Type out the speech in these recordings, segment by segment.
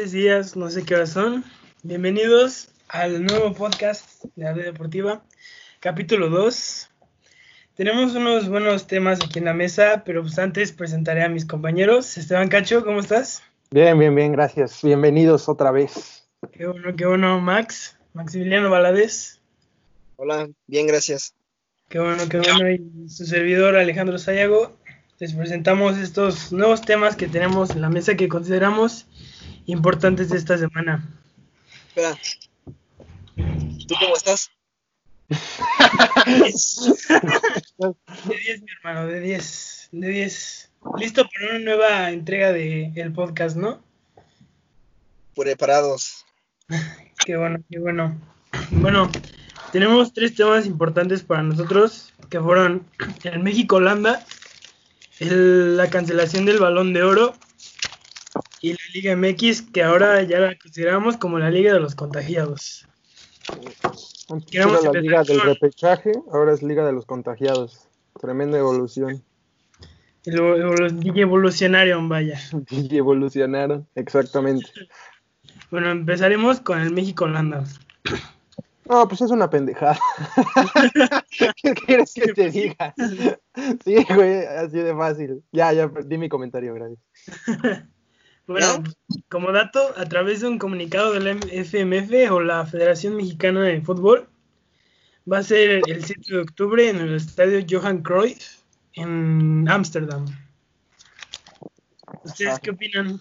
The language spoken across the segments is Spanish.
tardes, días, no sé qué hora son. Bienvenidos al nuevo podcast de la Red Deportiva, capítulo 2. Tenemos unos buenos temas aquí en la mesa, pero pues antes presentaré a mis compañeros. Esteban Cacho, ¿cómo estás? Bien, bien, bien, gracias. Bienvenidos otra vez. Qué bueno, qué bueno, Max. Maximiliano Valadez. Hola, bien, gracias. Qué bueno, qué bueno. Y su servidor Alejandro Sayago. Les presentamos estos nuevos temas que tenemos en la mesa que consideramos importantes de esta semana. Espera. ¿Tú cómo estás? de 10, mi hermano, de 10. De 10. Listo para una nueva entrega del el podcast, ¿no? Preparados. qué bueno, qué bueno. Bueno, tenemos tres temas importantes para nosotros que fueron el México-Holanda, la cancelación del balón de oro Liga MX, que ahora ya la consideramos como la Liga de los contagiados. Era la Liga del repechaje, ahora es Liga de los contagiados. Tremenda evolución. evolucionaron, vaya. evolucionaron, exactamente. Bueno, empezaremos con el México-Holanda. No, pues es una pendejada. ¿Qué quieres que te diga? Sí, güey, así de fácil. Ya, ya, di mi comentario, gracias. Bueno, como dato, a través de un comunicado de la FMF o la Federación Mexicana de Fútbol, va a ser el 7 de octubre en el estadio Johan Cruyff en Ámsterdam. ¿Ustedes qué opinan?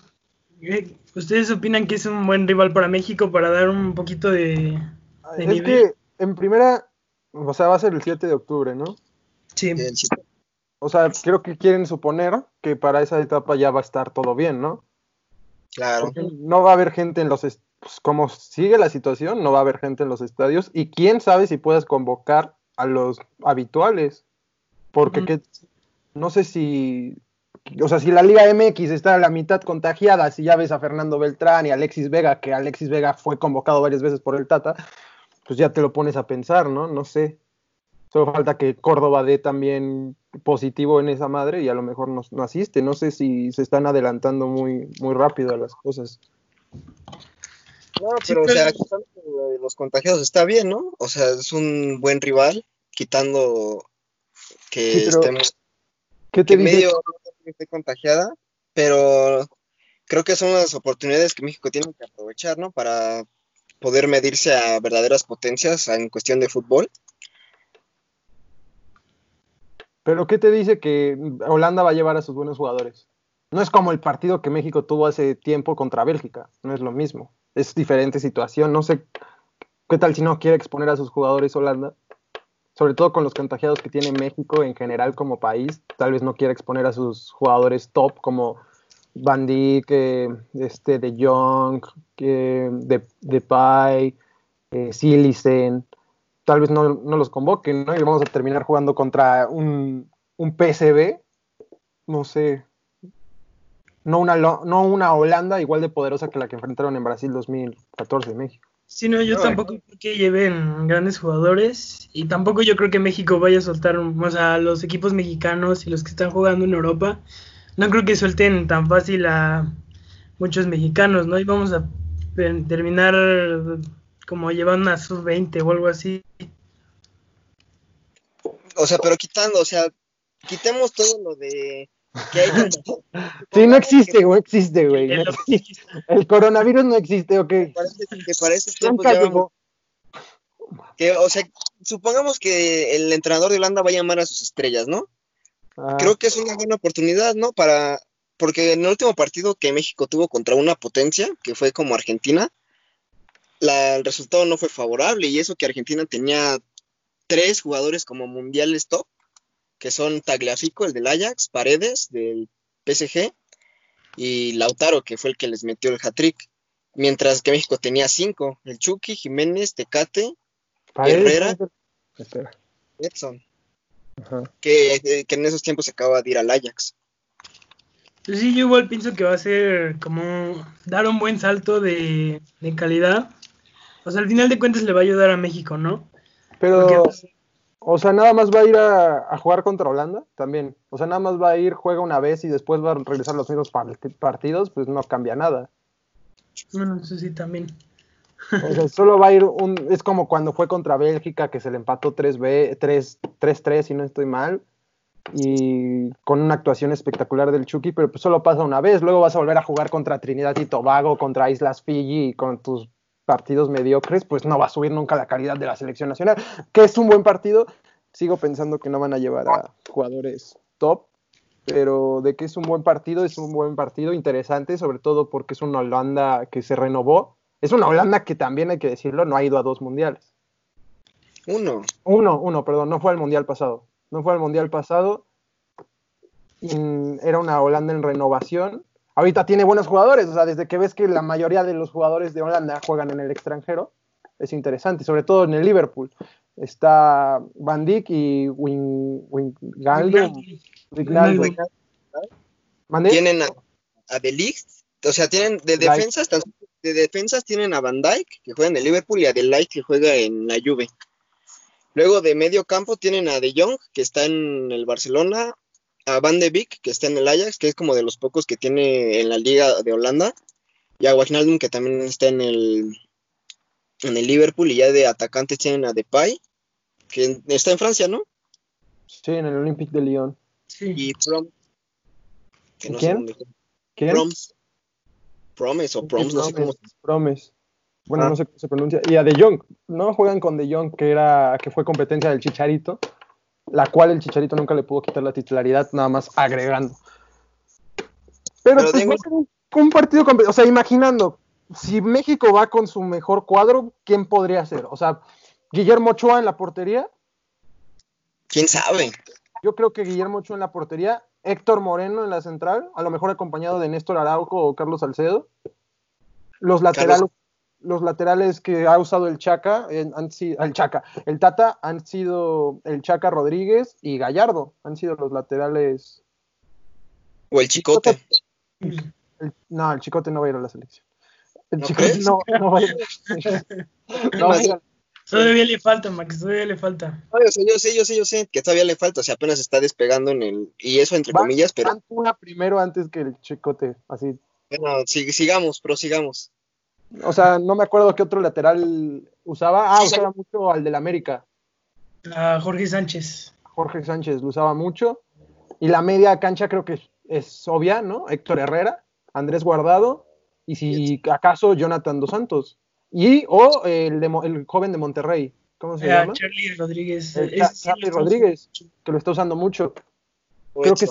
¿Ustedes opinan que es un buen rival para México para dar un poquito de, es que en primera, o sea, va a ser el 7 de octubre, ¿no? Sí. O sea, creo que quieren suponer que para esa etapa ya va a estar todo bien, ¿no? Claro. no va a haber gente en los, pues, como sigue la situación, no va a haber gente en los estadios y quién sabe si puedes convocar a los habituales, porque no sé si, o sea, si la Liga MX está a la mitad contagiada, si ya ves a Fernando Beltrán y Alexis Vega, que Alexis Vega fue convocado varias veces por el Tata, pues ya te lo pones a pensar, ¿no? No sé. Solo falta que Córdoba dé también positivo en esa madre y a lo mejor no, asiste. No sé si se están adelantando muy, muy rápido a las cosas. No, pero, o sea, los contagiados está bien, ¿no? O sea, es un buen rival, quitando que estemos. ¿Qué te que medio esté contagiada, pero creo que son las oportunidades que México tiene que aprovechar, ¿no? Para poder medirse a verdaderas potencias en cuestión de fútbol. Pero ¿qué te dice que Holanda va a llevar a sus buenos jugadores? No es como el partido que México tuvo hace tiempo contra Bélgica, no es lo mismo. Es diferente situación, no sé qué tal si no quiere exponer a sus jugadores Holanda, sobre todo con los contagiados que tiene México en general como país, tal vez no quiera exponer a sus jugadores top como Van Dijk, este, De Jong, de, de Pai, eh, Silicen, tal vez no, los convoquen, ¿no? Y vamos a terminar jugando contra un, un PSV, no sé, no una, no una Holanda igual de poderosa que la que enfrentaron en Brasil 2014 en México. Sí, no, yo tampoco creo que lleven grandes jugadores y tampoco yo creo que México vaya a soltar, o sea, los equipos mexicanos y los que están jugando en Europa no creo que suelten tan fácil a muchos mexicanos, ¿no? Y vamos a terminar como llevando a sub-20 o algo así. O sea, pero quitando, o sea, quitemos todo lo de que hay Sí, no existe, güey, existe, güey. El coronavirus no existe, ok. Que parece que que, o sea, supongamos que el entrenador de Holanda va a llamar a sus estrellas, ¿no? Creo que es una buena oportunidad, ¿no? Para, porque en el último partido que México tuvo contra una potencia, que fue como Argentina, el resultado no fue favorable y eso que Argentina tenía tres jugadores como mundiales top, que son Tagliafico, el del Ajax, Paredes, del PSG, y Lautaro, que fue el que les metió el hat-trick. Mientras que México tenía cinco, el Chucky, Jiménez, Tecate, Herrera, Edson. Que, en esos tiempos se acaba de ir al Ajax. Pues sí, yo igual pienso que va a ser como dar un buen salto de, calidad. O sea, al final de cuentas le va a ayudar a México, ¿no? Pero, pues, o sea, nada más va a ir a, jugar contra Holanda también. O sea, nada más va a ir, juega una vez y después va a regresar los mismos partidos, pues no cambia nada. Bueno, eso sí también. solo va a ir un. Es como cuando fue contra Bélgica, que se le empató 3-3, si no estoy mal. Y con una actuación espectacular del Chucky, pero pues solo pasa una vez. Luego vas a volver a jugar contra Trinidad y Tobago, contra Islas Fiji con tus partidos mediocres, pues no va a subir nunca la calidad de la selección nacional. Que es un buen partido. Sigo pensando que no van a llevar a jugadores top, pero de que es un buen partido, es un buen partido interesante, sobre todo porque es una Holanda que se renovó es una Holanda que también hay que decirlo, no ha ido a dos mundiales. Uno. Uno, uno, perdón, no fue al mundial pasado. No fue al mundial pasado. era una Holanda en renovación. Ahorita tiene buenos jugadores, o sea, desde que ves que la mayoría de los jugadores de Holanda juegan en el extranjero, es interesante, sobre todo en el Liverpool. Está Van Dijk y Wijnaldum. Tienen a, a De Ligt, o sea, tienen de defensas de defensas tienen a Van Dijk, que juega en el Liverpool, y a De Ligt, que juega en la Juve. Luego de medio campo tienen a De Jong, que está en el Barcelona, a Van de Beek, que está en el Ajax, que es como de los pocos que tiene en la Liga de Holanda, y a Wijnaldum, que también está en el, en el Liverpool, y ya de atacantes tienen a Depay, que está en Francia, ¿no? Sí, en el Olympique de Lyon. Sí. Y Prom. ¿Quién? ¿Quién? Promise o Proms, no sé cómo. Promise. Bueno, ah. no sé cómo se pronuncia. Y a De Jong, ¿no? Juegan con De Jong, que, era, que fue competencia del Chicharito, la cual el Chicharito nunca le pudo quitar la titularidad, nada más agregando. Pero, pues, un, partido, o sea, imaginando, si México va con su mejor cuadro, ¿quién podría ser? O sea, Guillermo Ochoa en la portería. ¿Quién sabe? Yo creo que Guillermo Ochoa en la portería Héctor Moreno en la central, a lo mejor acompañado de Néstor Araujo o Carlos Salcedo. Los laterales, los laterales que ha usado el Chaca, han sido, el Chaca, el Tata han sido el Chaca Rodríguez y Gallardo, han sido los laterales. O el Chicote. no, el Chicote no va a ir a la selección. El Chicote no, no, va a ir. No va a ir Todavía le falta, Max, todavía le falta. yo sé, yo sé, yo sé, que todavía le falta, o sea, apenas está despegando en el. Y eso entre comillas, pero. una primero antes que el chicote, así. Bueno, sigamos, prosigamos. O sea, no me acuerdo qué otro lateral usaba. Ah, usaba mucho al del América. A Jorge Sánchez. Jorge Sánchez lo usaba mucho. Y la media cancha creo que es, obvia, ¿no? Héctor Herrera, Andrés Guardado y si acaso Jonathan Dos Santos. Y o el, el joven de Monterrey, ¿cómo se llama? Charlie Rodríguez. Charlie Rodríguez, que lo está usando mucho. creo que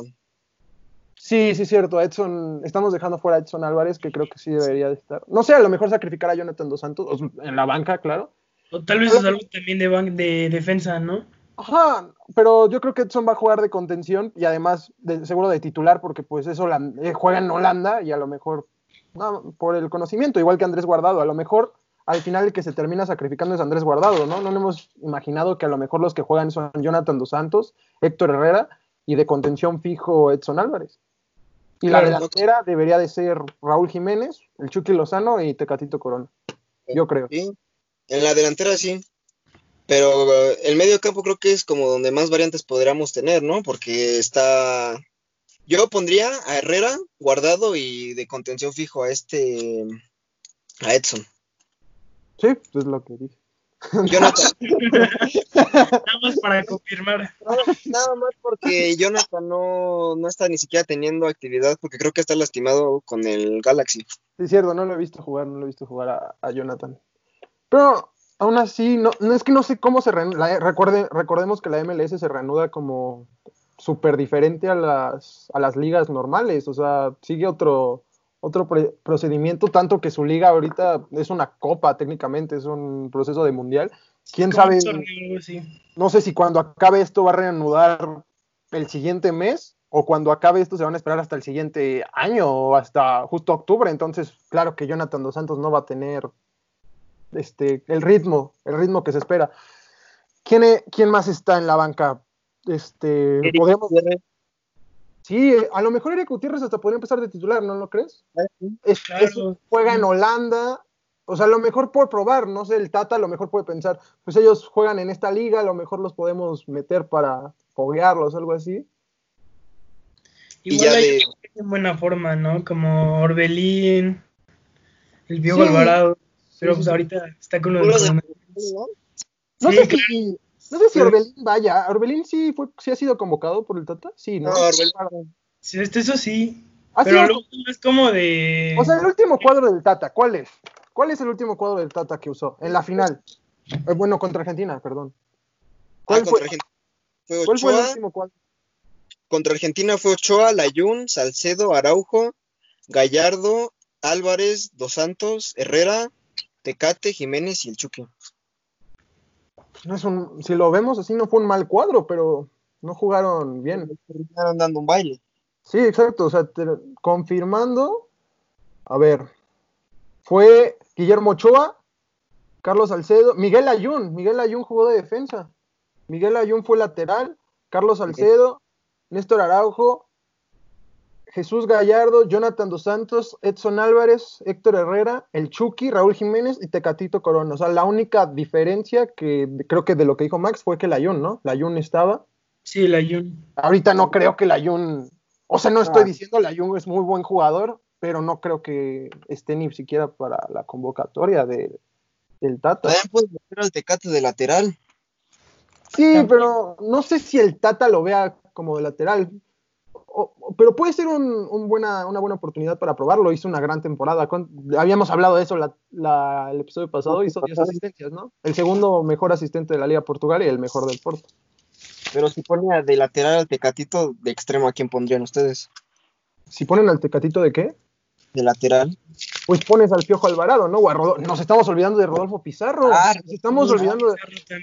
Sí, sí, cierto. Edson, estamos dejando fuera a Edson Álvarez, que creo que sí debería de estar. No sé, a lo mejor sacrificar a Jonathan Dos Santos, en la banca, claro. O tal vez es algo también de, de defensa, ¿no? Ajá, pero yo creo que Edson va a jugar de contención y además de, seguro de titular, porque pues eso eh, juega en Holanda y a lo mejor, no, por el conocimiento, igual que Andrés Guardado, a lo mejor al final el que se termina sacrificando es Andrés Guardado, ¿no? No hemos imaginado que a lo mejor los que juegan son Jonathan Dos Santos, Héctor Herrera y de contención fijo Edson Álvarez. Y la delantera debería de ser Raúl Jiménez, el Chucky Lozano y Tecatito Corona. Yo creo. Sí, en la delantera sí. Pero eh, el medio campo creo que es como donde más variantes podríamos tener, ¿no? Porque está. Yo pondría a Herrera guardado y de contención fijo a este. a Edson. Sí, es lo que dije. Jonathan. nada más para confirmar. Nada, más porque Jonathan no, no está ni siquiera teniendo actividad porque creo que está lastimado con el Galaxy. Sí, es cierto, no lo he visto jugar, no lo he visto jugar a, Jonathan. Pero aún así, no, no es que no sé cómo se reanuda. Recuerde, recordemos que la MLS se reanuda como súper diferente a las, a las ligas normales. O sea, sigue otro, otro procedimiento, tanto que su liga ahorita es una copa técnicamente, es un proceso de mundial. ¿Quién sabe? No sé si cuando acabe esto va a reanudar el siguiente mes o cuando acabe esto se van a esperar hasta el siguiente año o hasta justo octubre. Entonces, claro que Jonathan Dos Santos no va a tener este, el ritmo, el ritmo que se espera. ¿Quién, e-, quién más está en la banca? Este, podemos, Sí, a lo mejor Eric Gutiérrez hasta podría empezar de titular, ¿no lo crees? Ah, juega en Holanda, o sea, a lo mejor por probar, no sé, el Tata a lo mejor puede pensar, pues ellos juegan en esta liga, a lo mejor los podemos meter para foguearlos, algo así. Igual hay en buena forma, ¿no? Como Orbelín, el Pío Alvarado. Pero pues ahorita está con los de... No sé si, no sé si Orbelín vaya. ¿Orbelín sí, fue, sí ha sido convocado por el Tata? Sí, ¿no? No, Orbelín. Sí, este, eso sí. pero lo es como de. O sea, el último cuadro del Tata, ¿cuál es? ¿Cuál es el último cuadro del Tata que usó? En la final. Eh, bueno, contra Argentina, perdón. ¿Cuál, ah, fue? Fue ¿Cuál fue el último cuadro? Contra Argentina fue Ochoa, Layún, Salcedo, Araujo, Gallardo, Álvarez, Dos Santos, Herrera, Tecate, Jiménez y el Chucky. No es un, si lo vemos así, no fue un mal cuadro, pero no jugaron bien. Terminaron dando un baile. Sí, exacto. O sea, confirmando. A ver. Fue Guillermo Ochoa, Carlos Salcedo, Miguel Ayun. Miguel Ayun jugó de defensa. Miguel Ayun fue lateral. Carlos Salcedo, Néstor Araujo, Jesús Gallardo, Jonathan Dos Santos, Edson Álvarez, Héctor Herrera, El Chucky, Raúl Jiménez y Tecatito Corona. O sea, la única diferencia que creo que de lo que dijo Max fue que el Ayun, ¿no? La Ayun estaba. Sí, el Ayun. Ahorita no creo que el Ayun. O sea, no estoy ah. diciendo el Ayun es muy buen jugador, pero no creo que esté ni siquiera para la convocatoria de, del Tata. También puede meter al Tecate de lateral. Sí, pero no sé si el Tata lo vea como de lateral pero puede ser un, buena, una buena oportunidad para probarlo. Hizo una gran temporada. Habíamos hablado de eso el episodio pasado. Hizo 10 asistencias, ¿no? El segundo mejor asistente de la Liga Portugal y el mejor del Porto. Pero si pone de lateral al Tecatito, de extremo, ¿a quién pondrían ustedes? ¿Si ponen al Tecatito de qué? De lateral. Pues pones al Piojo Alvarado, ¿no? nos estamos olvidando de Rodolfo Pizarro. Ah, nos estamos olvidando de,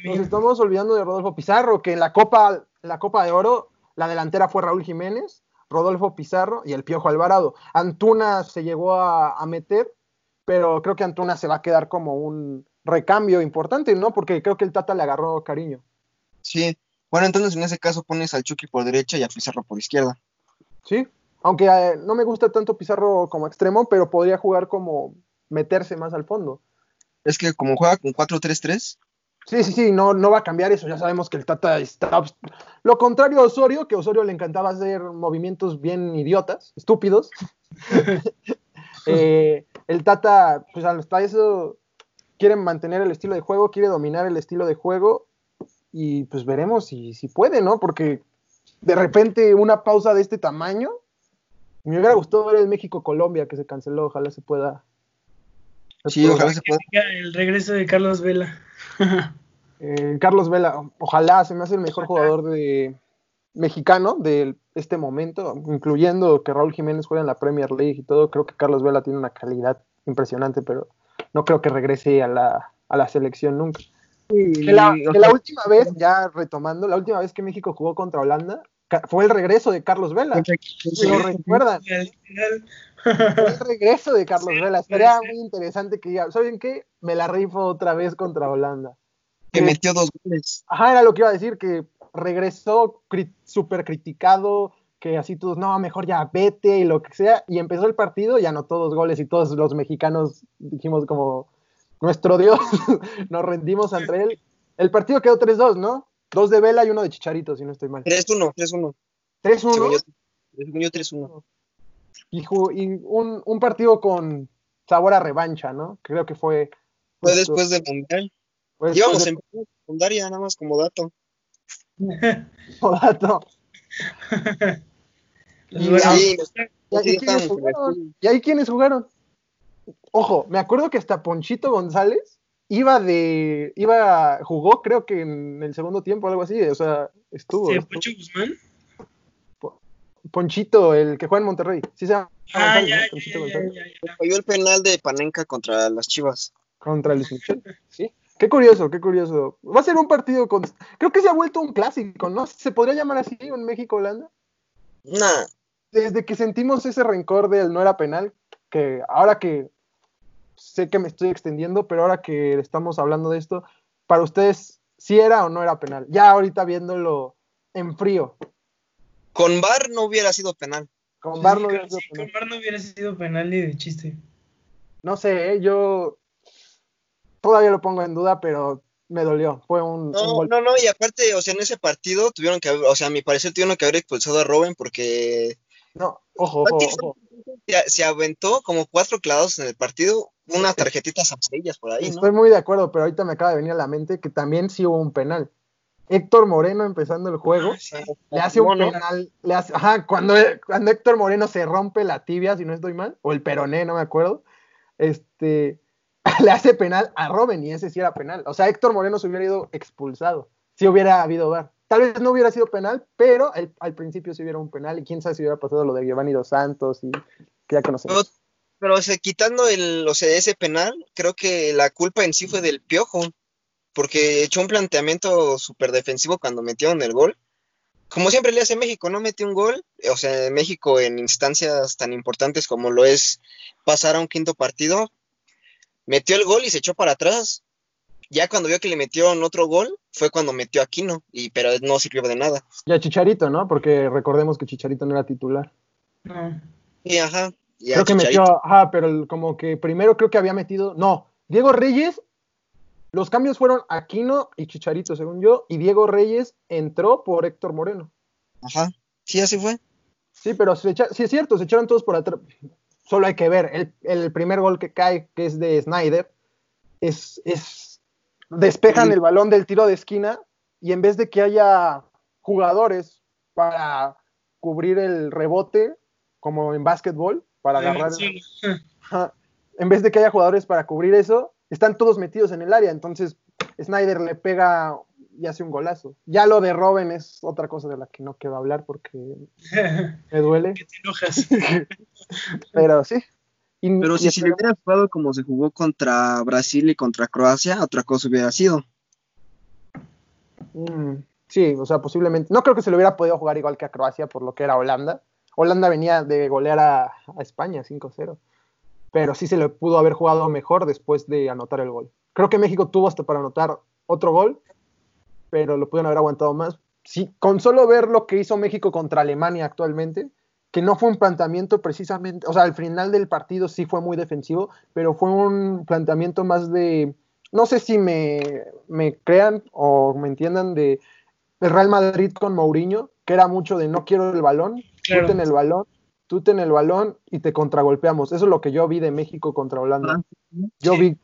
nos estamos olvidando de Rodolfo Pizarro, que en la Copa, la Copa de Oro la delantera fue Raúl Jiménez, Rodolfo Pizarro y el Piojo Alvarado. Antuna se llegó a, meter, pero creo que Antuna se va a quedar como un recambio importante, ¿no? Porque creo que el Tata le agarró cariño. Sí. Bueno, entonces en ese caso pones al Chucky por derecha y a Pizarro por izquierda. Sí, aunque eh, no me gusta tanto Pizarro como extremo, pero podría jugar como meterse más al fondo. Es que como juega con 4-3-3, Sí, sí, sí, no, no va a cambiar eso. Ya sabemos que el Tata está. Lo contrario a Osorio, que a Osorio le encantaba hacer movimientos bien idiotas, estúpidos. Eh, el Tata, pues hasta eso, quiere mantener el estilo de juego, quiere dominar el estilo de juego. Y pues veremos si, si puede, ¿no? Porque de repente una pausa de este tamaño. Me hubiera gustado ver el México-Colombia que se canceló. Ojalá se pueda. Sí, ojalá se pueda. El regreso de Carlos Vela. Eh, Carlos Vela, ojalá se me hace el mejor jugador de mexicano de este momento, incluyendo que Raúl Jiménez juega en la Premier League y todo. Creo que Carlos Vela tiene una calidad impresionante, pero no creo que regrese a la, selección nunca. la, última vez, ya retomando, la última vez que México jugó contra Holanda, fue el regreso de Carlos Vela. Si lo recuerdan. El regreso de Carlos Vela. Sería muy interesante que diga, ¿saben qué? Me la rifo otra vez contra Holanda. Que metió dos goles. Ajá, era lo que iba a decir, que regresó súper criticado, que así todos, no, mejor ya vete y lo que sea. Y empezó el partido y anotó dos goles y todos los mexicanos dijimos como, nuestro Dios, nos rendimos ante él. El partido quedó 3-2, ¿no? Dos de Vela y uno de Chicharito, si no estoy mal. 3-1, 3-1. 3-1. 3-1. Y, y un, un, partido con sabor a revancha, ¿no? Creo que fue. Fue después del Mundial. Íbamos en secundaria, nada más como dato. como dato. y, sí, ¿Y ahí quiénes jugaron? Ojo, me acuerdo que hasta Ponchito González iba de, iba, jugó creo que en el segundo tiempo, algo así, o sea, estuvo. ¿Sí, Poncho Guzmán? Ponchito, el que juega en Monterrey, sí se llama. Ah, ya, ya, el penal de Panenka contra las Chivas. Contra el Michel, sí. Qué curioso, qué curioso. Va a ser un partido con. Creo que se ha vuelto un clásico, ¿no? ¿Se podría llamar así en México-Holanda? Nah. Desde que sentimos ese rencor del no era penal, que ahora que sé que me estoy extendiendo, pero ahora que estamos hablando de esto, para ustedes, ¿sí era o no era penal? Ya ahorita viéndolo en frío. Con VAR no hubiera sido penal. Con VAR no, hubiera, sido penal. Con no hubiera sido penal ni de chiste. No sé, ¿eh? yo todavía lo pongo en duda, pero me dolió. Fue un, no, no, no, y aparte, o sea, en ese partido tuvieron que, o sea, a mi parecer tuvieron que haber expulsado a Robin porque no, ojo, ojo, Se, aventó como cuatro clavados en el partido. unas tarjetitas amarillas por ahí. Estoy muy de acuerdo, pero ahorita me acaba de venir a la mente que también sí hubo un penal. Héctor Moreno empezando el juego, ah, le hace un penal, le hace, ajá, cuando, cuando Héctor Moreno se rompe la tibia, si no estoy mal, o el peroné, no me acuerdo, este, le hace penal a Robin y ese sí era penal. O sea, Héctor Moreno se hubiera ido expulsado, si hubiera habido ver. Tal vez no hubiera sido penal, pero al principio sí hubiera un penal y quién sabe si hubiera pasado lo de Giovanni Dos Santos y que ya conocemos. Pero, pero quitando el, o sea, ese penal, creo que la culpa en sí fue del Piojo porque echó un planteamiento súper defensivo cuando metieron el gol. Como siempre le hace México, no metió un gol, o sea, México en instancias tan importantes como lo es pasar a un quinto partido, metió el gol y se echó para atrás. Ya cuando vio que le metieron otro gol, fue cuando metió a Aquino, y, pero no sirvió de nada. Y a Chicharito, ¿no? Porque recordemos que Chicharito no era titular. No. Y ajá. creo que metió, ajá, pero como que primero creo que había metido, no, Diego Reyes los cambios fueron Aquino y Chicharito, según yo, y Diego Reyes entró por Héctor Moreno. Ajá, sí, así fue. Sí, pero sí es cierto, se echaron todos por atrás. Solo hay que ver, el, primer gol que cae, que es de Snyder, es, es despejan el balón del tiro de esquina y en vez de que haya jugadores para cubrir el rebote, como en básquetbol, para agarrar... en vez de que haya jugadores para cubrir eso, están todos metidos en el área, entonces Snyder le pega y hace un golazo. Ya lo de Robin es otra cosa de la que no quiero hablar porque me duele. que te enojas. Pero sí. Pero si se hubiera jugado como se jugó contra Brasil y contra Croacia, otra cosa hubiera sido. Mm, sí, o sea, posiblemente. No creo que se lo hubiera podido jugar igual que a Croacia por lo que era Holanda. Holanda venía de golear a, a España 5-0 pero sí se le pudo haber jugado mejor después de anotar el gol. Creo que México tuvo hasta para anotar otro gol, pero lo pudieron haber aguantado más. Sí, con solo ver lo que hizo México contra Alemania actualmente, que no fue un planteamiento precisamente, o sea, al final del partido sí fue muy defensivo, pero fue un planteamiento más de, no sé si me, crean o me entiendan, de, Real Madrid con Mourinho, que era mucho de no quiero el balón, claro. el balón, tú ten el balón y te contragolpeamos. Eso es lo que yo vi de México contra Holanda. Ah, yo vi,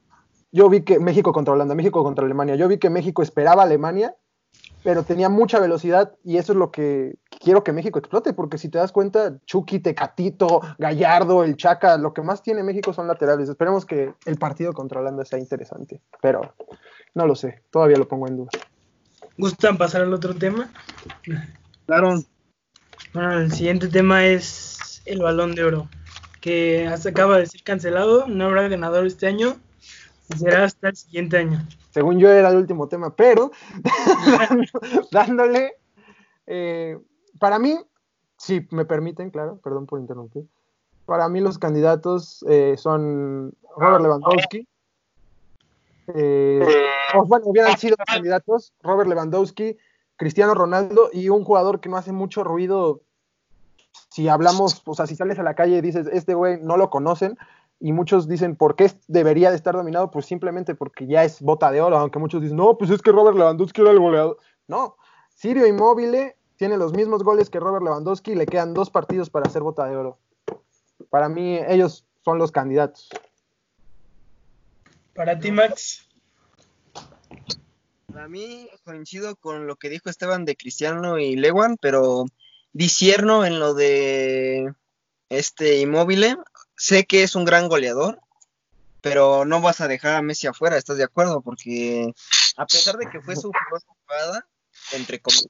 yo vi que México contra Holanda, México contra Alemania. Yo vi que México esperaba a Alemania, pero tenía mucha velocidad y eso es lo que quiero que México explote, porque si te das cuenta, Chucky, Tecatito, Gallardo, el Chaca, lo que más tiene México son laterales. Esperemos que el partido contra Holanda sea interesante, pero no lo sé, todavía lo pongo en duda. ¿Gustan pasar al otro tema? Claro. Bueno, el siguiente tema es el balón de oro, que hasta acaba de ser cancelado, no habrá ganador este año, será hasta el siguiente año. Según yo era el último tema, pero dándole, eh, para mí, si me permiten, claro, perdón por interrumpir, para mí los candidatos eh, son Robert Lewandowski, eh, bueno, hubieran sido candidatos Robert Lewandowski, Cristiano Ronaldo y un jugador que no hace mucho ruido si hablamos, o sea, si sales a la calle y dices, este güey no lo conocen, y muchos dicen, ¿por qué debería de estar dominado? Pues simplemente porque ya es bota de oro, aunque muchos dicen, no, pues es que Robert Lewandowski era el goleador. No, Sirio Inmóvil tiene los mismos goles que Robert Lewandowski y le quedan dos partidos para hacer bota de oro. Para mí, ellos son los candidatos. Para ti, Max. Para mí coincido con lo que dijo Esteban de Cristiano y Lewan, pero disierno en lo de este inmóvil. Sé que es un gran goleador, pero no vas a dejar a Messi afuera, ¿estás de acuerdo? Porque a pesar de que fue su jugada, entre comillas,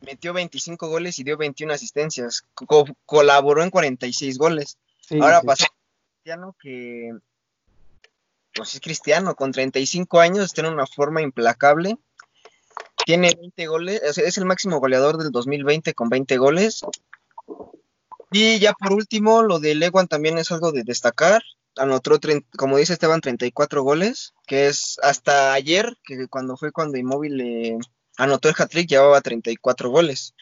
metió 25 goles y dio 21 asistencias, colaboró en 46 goles. Ahora pasó Cristiano que pues es Cristiano, con 35 años, tiene una forma implacable tiene 20 goles, es el máximo goleador del 2020 con 20 goles. Y ya por último, lo de Lewan también es algo de destacar. Anotó, como dice Esteban, 34 goles, que es hasta ayer, que cuando fue cuando Inmóvil anotó el hat-trick, llevaba 34 goles.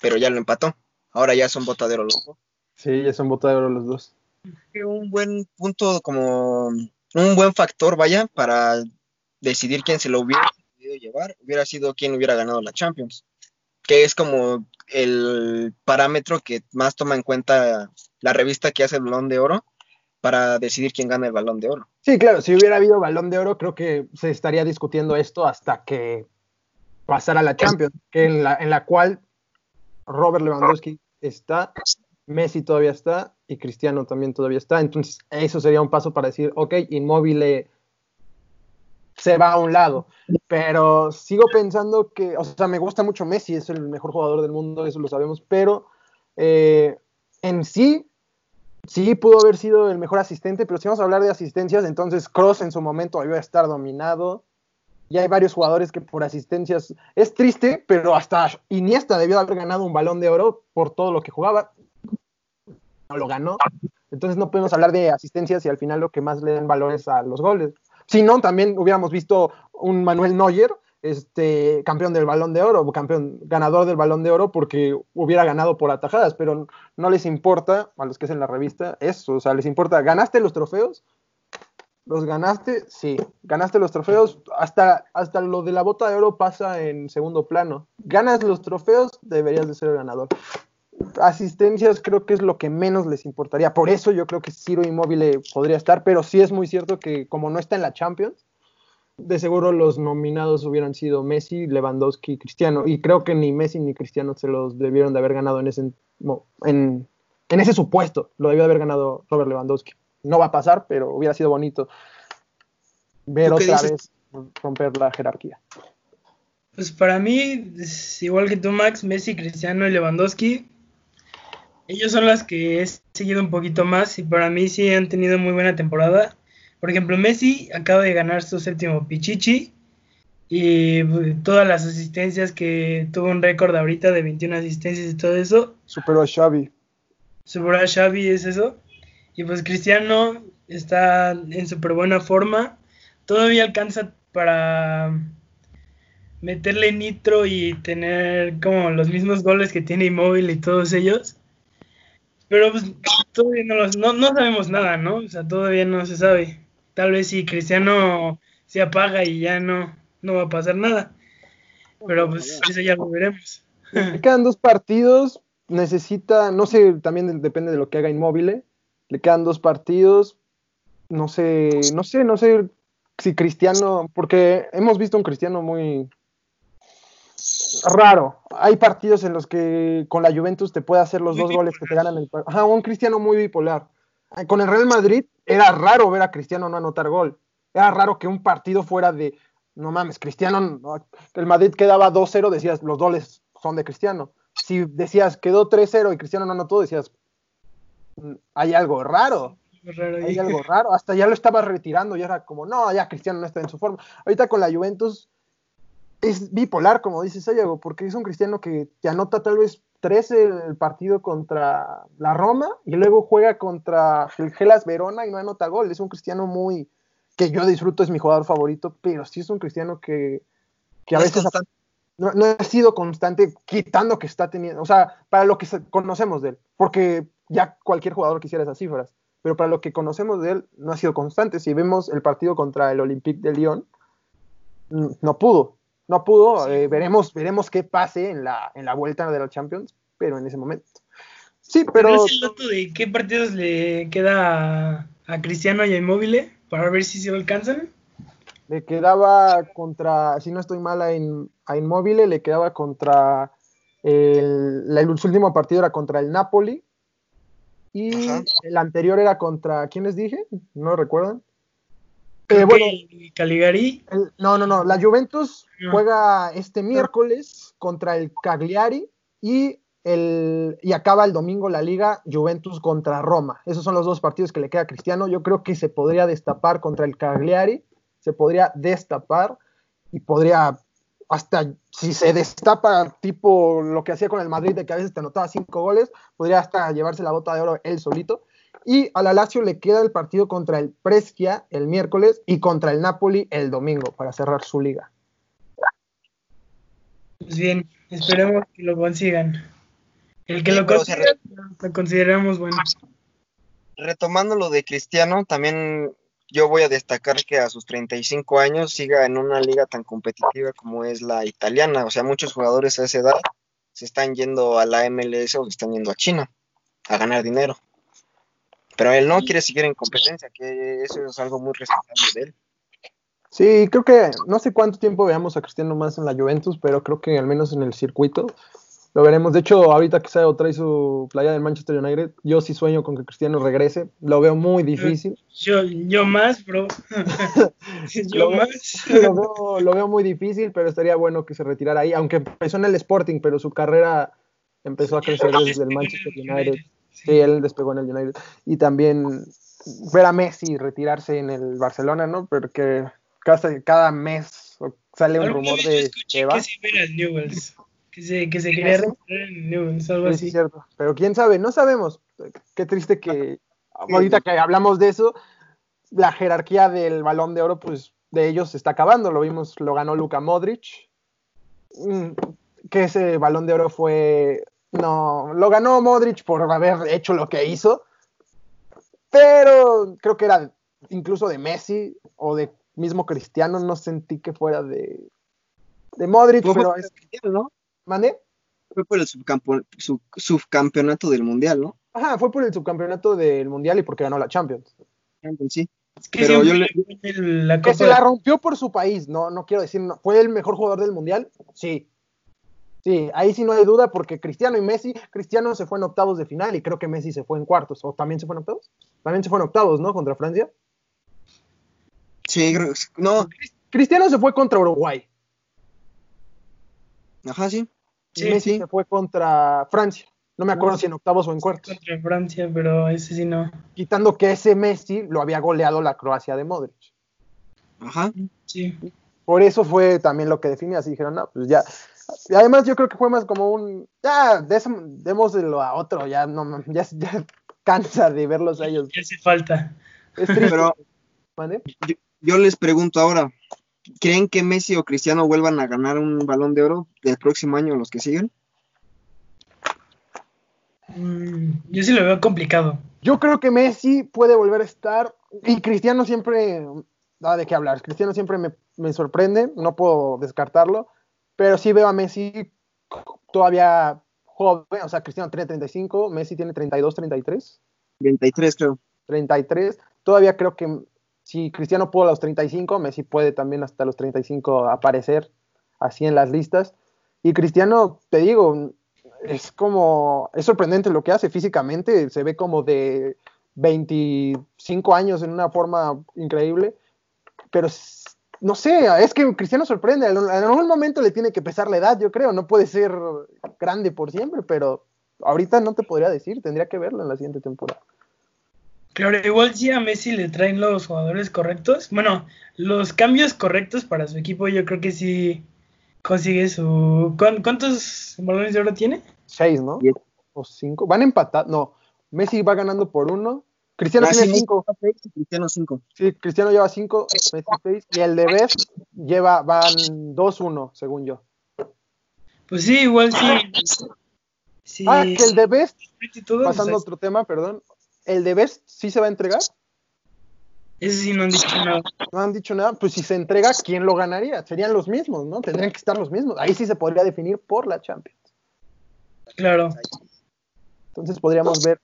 Pero ya lo empató. Ahora ya son botaderos los dos. Sí, ya son botaderos los dos. Un buen punto, como un buen factor, vaya, para decidir quién se lo hubiera llevar, hubiera sido quien hubiera ganado la Champions, que es como el parámetro que más toma en cuenta la revista que hace el Balón de Oro, para decidir quién gana el balón de oro. Sí, claro, si hubiera habido balón de oro, creo que se estaría discutiendo esto hasta que pasara la Champions, que en la, en la cual Robert Lewandowski está, Messi todavía está y Cristiano también todavía está. Entonces, eso sería un paso para decir, ok, inmóvil se va a un lado. Pero sigo pensando que, o sea, me gusta mucho Messi, es el mejor jugador del mundo, eso lo sabemos, pero eh, en sí, sí pudo haber sido el mejor asistente, pero si vamos a hablar de asistencias, entonces Cross en su momento iba a estar dominado. Y hay varios jugadores que por asistencias es triste, pero hasta Iniesta debió haber ganado un balón de oro por todo lo que jugaba. No lo ganó. Entonces no podemos hablar de asistencias y al final lo que más le dan valor es a los goles. Si no, también hubiéramos visto un Manuel Neuer, este, campeón del balón de oro, campeón, ganador del balón de oro, porque hubiera ganado por atajadas, pero no les importa, a los que es en la revista, eso, o sea, les importa, ¿ganaste los trofeos? ¿Los ganaste? Sí, ganaste los trofeos, hasta, hasta lo de la bota de oro pasa en segundo plano. Ganas los trofeos, deberías de ser el ganador asistencias creo que es lo que menos les importaría. Por eso yo creo que Ciro Inmóvil podría estar, pero sí es muy cierto que como no está en la Champions, de seguro los nominados hubieran sido Messi, Lewandowski y Cristiano. Y creo que ni Messi ni Cristiano se los debieron de haber ganado en ese, en, en ese supuesto. Lo debió de haber ganado Robert Lewandowski. No va a pasar, pero hubiera sido bonito ver otra vez romper la jerarquía. Pues para mí, igual que tú, Max, Messi, Cristiano y Lewandowski ellos son las que he seguido un poquito más y para mí sí han tenido muy buena temporada. Por ejemplo, Messi acaba de ganar su séptimo Pichichi y pues, todas las asistencias que tuvo un récord ahorita de 21 asistencias y todo eso. Superó a Xavi. Superó a Xavi, es eso. Y pues Cristiano está en súper buena forma. Todavía alcanza para meterle nitro y tener como los mismos goles que tiene Immóvil y todos ellos. Pero pues todavía no, no, sabemos nada, ¿no? O sea, todavía no se sabe. Tal vez si Cristiano se apaga y ya no, no va a pasar nada. Pero pues eso ya lo veremos. Le quedan dos partidos, necesita, no sé, también depende de lo que haga Inmóvil. Le quedan dos partidos, no sé, no sé, no sé si Cristiano, porque hemos visto un Cristiano muy, raro. Hay partidos en los que con la Juventus te puede hacer los dos goles que te ganan el Ajá, un Cristiano muy bipolar. Con el Real Madrid era raro ver a Cristiano no anotar gol. Era raro que un partido fuera de, no mames, Cristiano, el Madrid quedaba 2-0, decías, los goles son de Cristiano. Si decías, quedó 3-0 y Cristiano no anotó, decías, mm, hay algo raro. Hay algo raro. Hasta ya lo estaba retirando y era como, no, ya Cristiano no está en su forma. Ahorita con la Juventus es bipolar, como dice Sayago, porque es un cristiano que te anota tal vez 13 el partido contra la Roma y luego juega contra el Gelas Verona y no anota gol. Es un cristiano muy que yo disfruto, es mi jugador favorito, pero sí es un cristiano que, a veces no, ha sido constante, quitando que está teniendo, o sea, para lo que conocemos de él, porque ya cualquier jugador quisiera esas cifras, pero para lo que conocemos de él no ha sido constante. Si vemos el partido contra el Olympique de Lyon, no pudo, no pudo, eh, veremos, veremos qué pase en la, en la vuelta de los Champions, pero en ese momento. Sí, pero. ¿No el dato de qué partidos le queda a, Cristiano y a Immobile para ver si se alcanzan? Le quedaba contra, si no estoy mal, a, Immobile, le quedaba contra. El, el, último partido era contra el Napoli. Y el anterior era contra. ¿Quién les dije? ¿No recuerdan? Eh, bueno, Caligari. no, no, no. La Juventus juega este miércoles contra el Cagliari y, el, y acaba el domingo la liga Juventus contra Roma. Esos son los dos partidos que le queda a Cristiano. Yo creo que se podría destapar contra el Cagliari, se podría destapar y podría, hasta si se destapa tipo lo que hacía con el Madrid, de que a veces te anotaba cinco goles, podría hasta llevarse la bota de oro él solito. Y a la Lazio le queda el partido contra el Brescia el miércoles y contra el Napoli el domingo para cerrar su liga. Pues bien, esperemos que lo consigan. El que lo consiga lo consideramos bueno. Retomando lo de Cristiano, también yo voy a destacar que a sus 35 años siga en una liga tan competitiva como es la italiana. O sea, muchos jugadores a esa edad se están yendo a la MLS o se están yendo a China a ganar dinero. Pero él no quiere seguir en competencia, que eso es algo muy respetable de él. Sí, creo que no sé cuánto tiempo veamos a Cristiano más en la Juventus, pero creo que al menos en el circuito lo veremos. De hecho, ahorita que Sao trae su playa del Manchester United, yo sí sueño con que Cristiano regrese. Lo veo muy difícil. Yo, yo más, bro. yo lo, más. Lo veo, muy difícil, pero estaría bueno que se retirara ahí. Aunque empezó en el Sporting, pero su carrera empezó a crecer desde el Manchester United. Sí, él despegó en el United. Y también ver a Messi retirarse en el Barcelona, ¿no? Porque cada, cada mes sale un rumor de que va. Que se, que se quería en Newell's, algo así. Es cierto, pero quién sabe, no sabemos. Qué triste que ahorita que hablamos de eso, la jerarquía del balón de oro, pues de ellos se está acabando. Lo vimos, lo ganó Luka Modric. Mm, que ese balón de oro fue. No, lo ganó Modric por haber hecho lo que hizo. Pero creo que era incluso de Messi o de mismo Cristiano, no sentí que fuera de, de Modric, pero es, ¿no? ¿Mande? Fue por el subcampeonato del Mundial, ¿no? Ajá, fue por el subcampeonato del Mundial y porque ganó la Champions. Champions, sí. pero yo le... la que se la rompió por su país, no, no quiero decir, ¿fue el mejor jugador del Mundial? Sí. Sí, ahí sí no hay duda porque Cristiano y Messi, Cristiano se fue en octavos de final y creo que Messi se fue en cuartos, o también se fue en octavos, también se fue en octavos, ¿no? Contra Francia. Sí, no. Cristiano se fue contra Uruguay. Ajá, sí. Messi se fue contra Francia. No me acuerdo si en octavos o en cuartos. Contra Francia, pero ese sí no. Quitando que ese Messi lo había goleado la Croacia de Modric. Ajá. Sí. Por eso fue también lo que definía. Así dijeron, no, pues ya. Y además yo creo que fue más como un, ya, démoslo a otro, ya no, ya, ya cansa de verlos a ellos. Ya hace falta. Es triste. Pero, yo les pregunto ahora, ¿creen que Messi o Cristiano vuelvan a ganar un balón de oro del próximo año los que siguen? Mm, yo sí lo veo complicado. Yo creo que Messi puede volver a estar y Cristiano siempre da de qué hablar. Cristiano siempre me, sorprende, no puedo descartarlo, pero sí veo a Messi todavía joven, o sea, Cristiano tiene 35, Messi tiene 32, 33. 33 creo. 33. Todavía creo que si Cristiano pudo a los 35, Messi puede también hasta los 35 aparecer así en las listas. Y Cristiano, te digo, es como, es sorprendente lo que hace físicamente, se ve como de 25 años en una forma increíble, pero no sé, es que Cristiano sorprende, en algún momento le tiene que pesar la edad, yo creo, no puede ser grande por siempre, pero ahorita no te podría decir, tendría que verlo en la siguiente temporada. Claro, igual si a Messi le traen los jugadores correctos, bueno, los cambios correctos para su equipo, yo creo que sí consigue su... ¿Cuántos balones de oro tiene? Seis, ¿no? O cinco. Van empatados, no. Messi va ganando por uno. Cristiano tiene cinco. Cristiano cinco. Sí, Cristiano lleva cinco, Messi seis. Y el de Best lleva, van dos, uno, según yo. Pues sí, igual sí. Ah, que el de Best, pasando a otro tema, perdón, ¿El de Best sí se va a entregar? Ese sí no han dicho nada. No han dicho nada. Pues si se entrega, ¿quién lo ganaría? Serían los mismos, ¿no? Tendrían que estar los mismos. Ahí sí se podría definir por la Champions. Claro. Entonces podríamos ver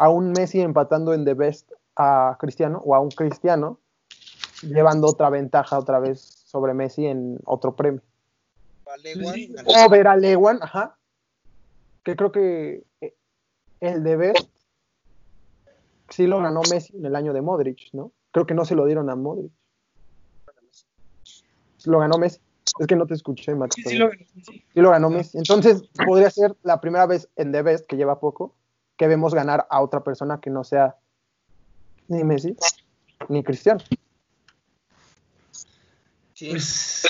a un Messi empatando en The Best a Cristiano o a un Cristiano llevando otra ventaja otra vez sobre Messi en otro premio. O ver a Lewan, ajá. Que creo que el de Best sí lo ganó Messi en el año de Modric, ¿no? Creo que no se lo dieron a Modric. Lo ganó Messi. Es que no te escuché, Max. Sí, sí, lo ganó, sí. lo ganó Messi. Entonces, podría ser la primera vez en The Best, que lleva poco, que vemos ganar a otra persona que no sea ni Messi ni Cristiano. Sí. Pues,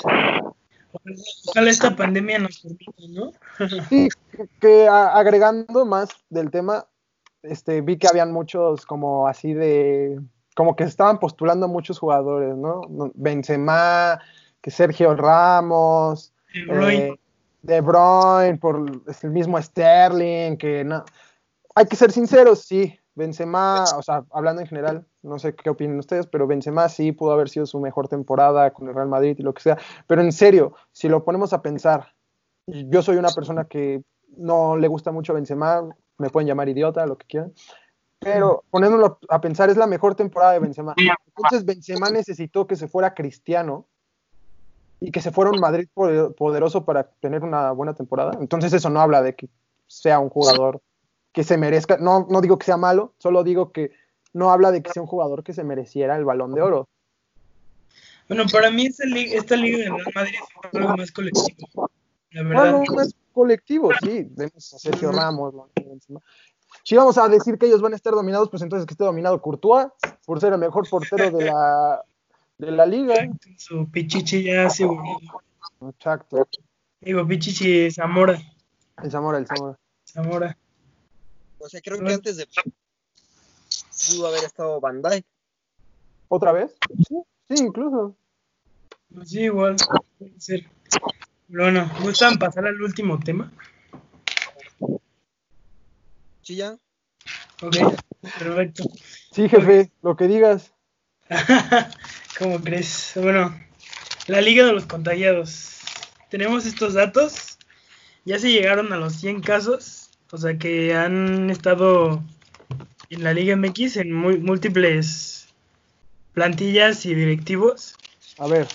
ojalá esta pandemia nos permita, ¿no? sí, que agregando más del tema, este, vi que habían muchos como así de, como que estaban postulando muchos jugadores, ¿no? Benzema, que Sergio Ramos, eh, De Bruyne, por el mismo Sterling, que no. Hay que ser sinceros, sí, Benzema, o sea, hablando en general, no sé qué opinan ustedes, pero Benzema sí pudo haber sido su mejor temporada con el Real Madrid y lo que sea, pero en serio, si lo ponemos a pensar, yo soy una persona que no le gusta mucho Benzema, me pueden llamar idiota, lo que quieran, Pero poniéndolo a pensar, es la mejor temporada de Benzema. Entonces Benzema necesitó que se fuera Cristiano y que se fuera un Madrid poderoso para tener una buena temporada. Entonces eso no habla de que sea un jugador que se merezca. No, no digo que sea malo, solo digo que no habla de que sea un jugador que se mereciera el balón de oro. Bueno, para mí esta liga, esta liga de Real Madrid es algo más colectivo. La verdad. no, no es colectivo, sí. Vemos a Sergio Ramos. Si vamos a decir que ellos van a estar dominados, pues entonces que esté dominado Courtois, por ser el mejor portero de la, de la liga. Su Pichichi ya se Exacto. Digo, Pichichi Zamora. El Zamora, el Zamora. Zamora. O sea, creo que antes de pudo haber estado Van Dyke. ¿Otra vez? Sí, sí, incluso. Pues sí, igual, puede ser. Bueno, ¿gustan pasar al último tema? Sí, ya. Ok, perfecto. Sí, jefe, lo que digas. ¿Cómo crees? Bueno, la Liga de los Contagiados. Tenemos estos datos. Ya se llegaron a los 100 casos. O sea que han estado en la Liga MX en múltiples plantillas y directivos. A ver,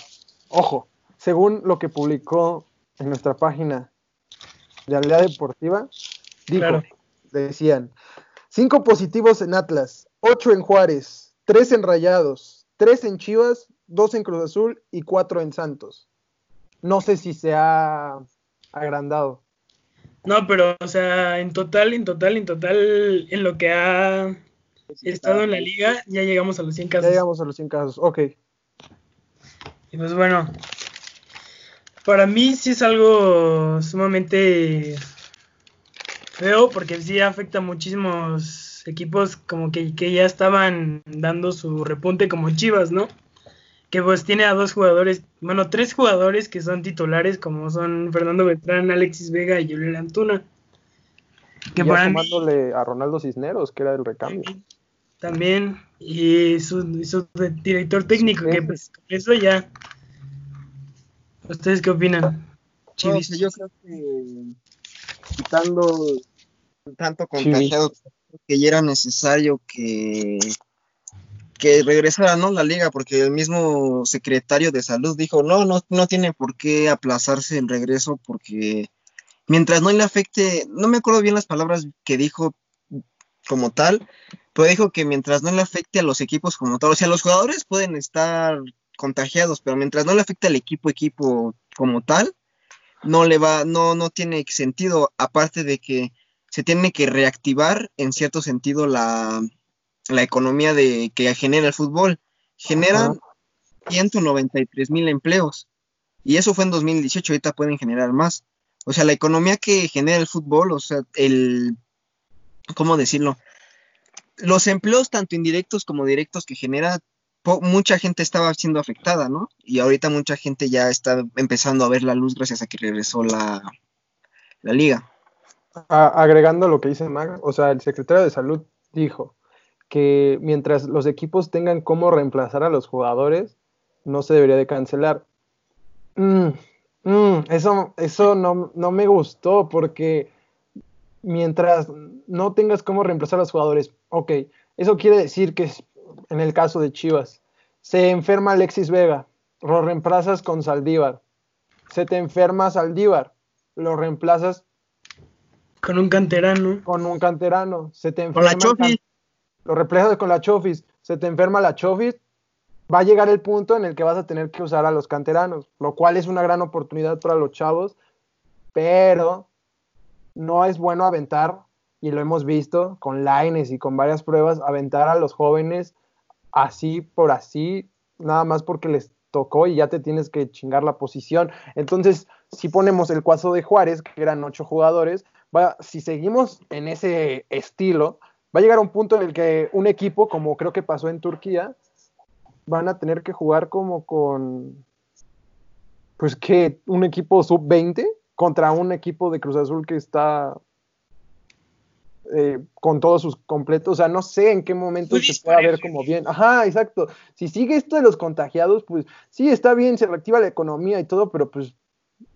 ojo, según lo que publicó en nuestra página de Aldea Deportiva, dijo, decían, cinco positivos en Atlas, ocho en Juárez, tres en Rayados, tres en Chivas, dos en Cruz Azul y cuatro en Santos. No sé si se ha agrandado. No, pero, o sea, en total, en total, en total, en lo que ha estado en la liga, ya llegamos a los 100 casos. Ya llegamos a los 100 casos, ok. Y pues bueno, para mí sí es algo sumamente feo, porque sí afecta a muchísimos equipos como que, que ya estaban dando su repunte como Chivas, ¿no? Que pues tiene a dos jugadores, bueno, tres jugadores que son titulares, como son Fernando Beltrán, Alexis Vega y Julián Antuna. Que ya sumándole a Ronaldo Cisneros, que era el recambio. También, y su, director técnico, que pues eso ya. ¿Ustedes qué opinan? Chivis. yo creo que quitando tanto contagiado que ya era necesario que que regresara ¿no? la liga, porque el mismo secretario de salud dijo, no, no, no tiene por qué aplazarse el regreso, porque mientras no le afecte, no me acuerdo bien las palabras que dijo como tal, pero dijo que mientras no le afecte a los equipos como tal, o sea, los jugadores pueden estar contagiados, pero mientras no le afecte al equipo, equipo como tal, no le va, no, no tiene sentido, aparte de que se tiene que reactivar en cierto sentido la, la economía de, que genera el fútbol. Generan 193 mil empleos. Y eso fue en 2018, ahorita pueden generar más. O sea, la economía que genera el fútbol, o sea, el, ¿cómo decirlo? Los empleos, tanto indirectos como directos que genera, mucha gente estaba siendo afectada, ¿no? Y ahorita mucha gente ya está empezando a ver la luz gracias a que regresó la, la liga. agregando lo que dice Mag, o sea, el secretario de salud dijo, que mientras los equipos tengan cómo reemplazar a los jugadores, no se debería de cancelar. Mm, mm, eso eso no, no, me gustó porque mientras no tengas cómo reemplazar a los jugadores, ok, eso quiere decir que en el caso de Chivas, se enferma Alexis Vega, lo reemplazas con Saldívar, se te enferma Saldívar, lo reemplazas con un canterano. Con un canterano, se te enferma lo reemplazas con la Chofis, se te enferma la Chofis, va a llegar el punto en el que vas a tener que usar a los canteranos, lo cual es una gran oportunidad para los chavos, pero no es bueno aventar, y lo hemos visto con Lines y con varias pruebas, aventar a los jóvenes así por así, nada más porque les tocó y ya te tienes que chingar la posición. Entonces, si ponemos el cuadro de Juárez, que eran ocho jugadores, va, si seguimos en ese estilo, va a llegar a un punto en el que un equipo, como creo que pasó en Turquía, van a tener que jugar como con, pues que, un equipo sub-20 contra un equipo de Cruz Azul que está eh, con todos sus completos. O sea, no sé en qué momento se pueda ver como bien. Ajá, exacto. Si sigue esto de los contagiados, pues sí, está bien, se reactiva la economía y todo, pero pues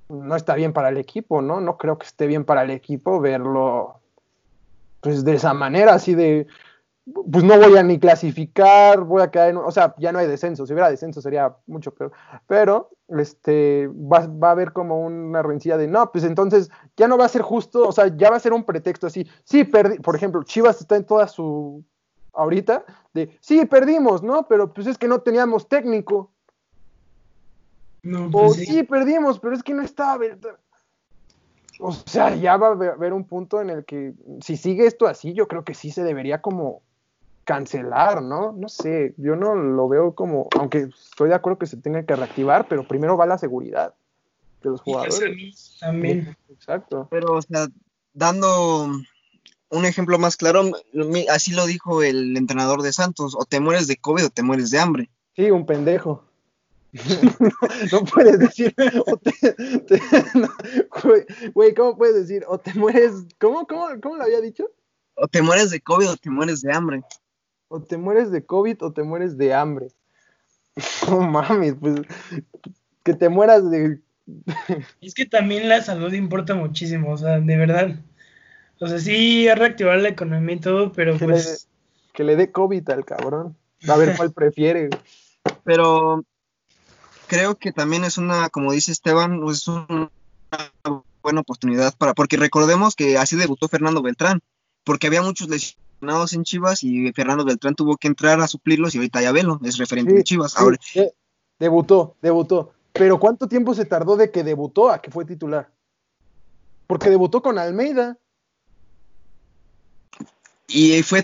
no está bien para el equipo, ¿no? No creo que esté bien para el equipo verlo pues de esa manera, así de, pues no voy a ni clasificar, voy a quedar en, o sea, ya no hay descenso, si hubiera descenso sería mucho peor, pero este, va, va a haber como una rencilla de, no, pues entonces ya no va a ser justo, o sea, ya va a ser un pretexto así, sí, perdí, por ejemplo, Chivas está en toda su, ahorita, de, sí, perdimos, ¿no? Pero pues es que no teníamos técnico. No, pues o sí. perdimos, pero es que no estaba. O sea, ya va a haber un punto en el que si sigue esto así, yo creo que sí se debería como cancelar, ¿no? No sé, yo no lo veo como, aunque estoy de acuerdo que se tenga que reactivar, pero primero va la seguridad de los jugadores. También. Exacto. Pero, o sea, dando un ejemplo más claro, así lo dijo el entrenador de Santos, o te mueres de COVID o te mueres de hambre. Sí, un pendejo. no, puedes decir, güey, ¿cómo puedes decir? O te mueres, ¿cómo, cómo, cómo lo había dicho? O te mueres de COVID o te mueres de hambre. O te mueres de COVID o te mueres de hambre. No mames, pues que te mueras de... es que también la salud importa muchísimo, o sea, de verdad. O sea, sí, a reactivar la economía y todo, pero que pues. Le, que le dé COVID al cabrón. A ver cuál prefiere. Pero creo que también es una, como dice Esteban, es una buena oportunidad para. Porque recordemos que así debutó Fernando Beltrán. Porque había muchos lesionados en Chivas y Fernando Beltrán tuvo que entrar a suplirlos y ahorita ya velo, es referente de Chivas. Ahora, debutó, debutó. Pero ¿cuánto tiempo se tardó de que debutó a que fue titular? Porque debutó con Almeida. Y fue,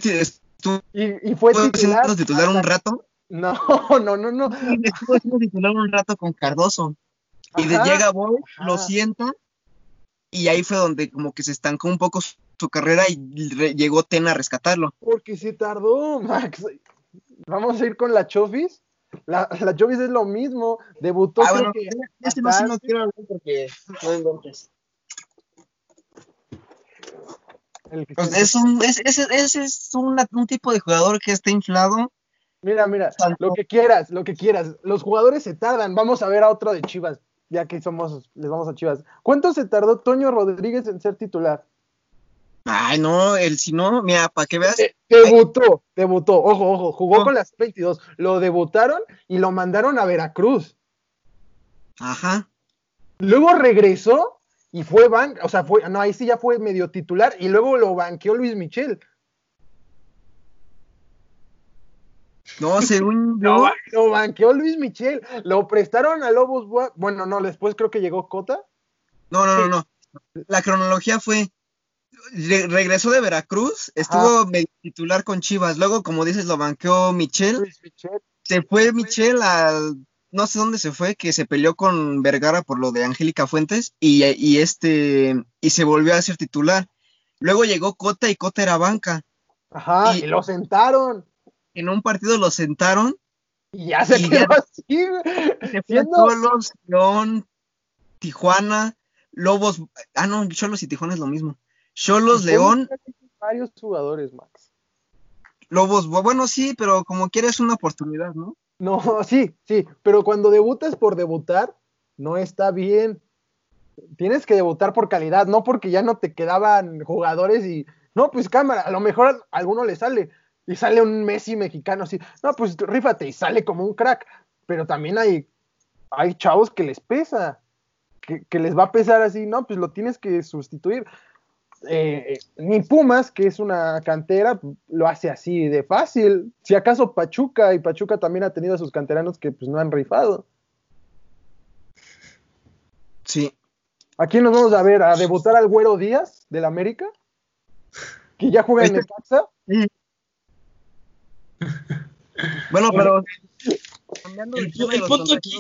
y, fue titular, titular un rato. No, no, no, no. Y después titular un rato con Cardoso. Y de llega Boy, lo sienta, y ahí fue donde como que se estancó un poco su, carrera y llegó Tena a rescatarlo. Porque se tardó, Max. Vamos a ir con la Chofis. La, la Chofis es lo mismo. Debutó. Ah, bueno, que este no, no quiero hablar porque no entonces. Pues es un, es, es, es un, tipo de jugador que está inflado. Mira, mira, lo que quieras, lo que quieras. Los jugadores se tardan. Vamos a ver a otro de Chivas, ya que somos, les vamos a Chivas. ¿Cuánto se tardó Toño Rodríguez en ser titular? Ay, no, el si no, mira, para que veas. debutó, debutó, ojo, ojo, jugó con las 22. Lo debutaron y lo mandaron a Veracruz. Ajá. Luego regresó y fue ban, o sea, fue, no, ahí sí ya fue medio titular y luego lo banqueó Luis Michel. No, según yo. No, lo banqueó Luis Michel. Lo prestaron a Lobos. Bueno, no, después creo que llegó Cota. No, no, no, no. La cronología fue. regresó de Veracruz, estuvo titular con Chivas. Luego, como dices, lo banqueó Michel. Luis Michel. Se fue Michel al no sé dónde se fue, que se peleó con Vergara por lo de Angélica Fuentes y, este y se volvió a ser titular. Luego llegó Cota y Cota era banca. Ajá, y, lo sentaron. En un partido lo sentaron. Y ya se quedó así. Se fue Cholos, León, Tijuana, Lobos. Ah, no, Cholos y Tijuana es lo mismo. Cholos, León. Varios jugadores, Max. Lobos, bueno, sí, pero como quieres una oportunidad, ¿no? No, sí, sí, pero cuando debutas por debutar, no está bien. Tienes que debutar por calidad, no porque ya no te quedaban jugadores y, no, pues cámara, a lo mejor a alguno le sale y sale un Messi mexicano así, no, pues rífate y sale como un crack, pero también hay, hay chavos que les pesa, que, que les va a pesar así, no, pues lo tienes que sustituir eh, ni Pumas, que es una cantera, lo hace así de fácil. Si acaso Pachuca, y Pachuca también ha tenido a sus canteranos que pues no han rifado. Sí. Aquí nos vamos a ver a debutar al Güero Díaz del América, que ya juega en el Caxa. Bueno, pero el, punto aquí.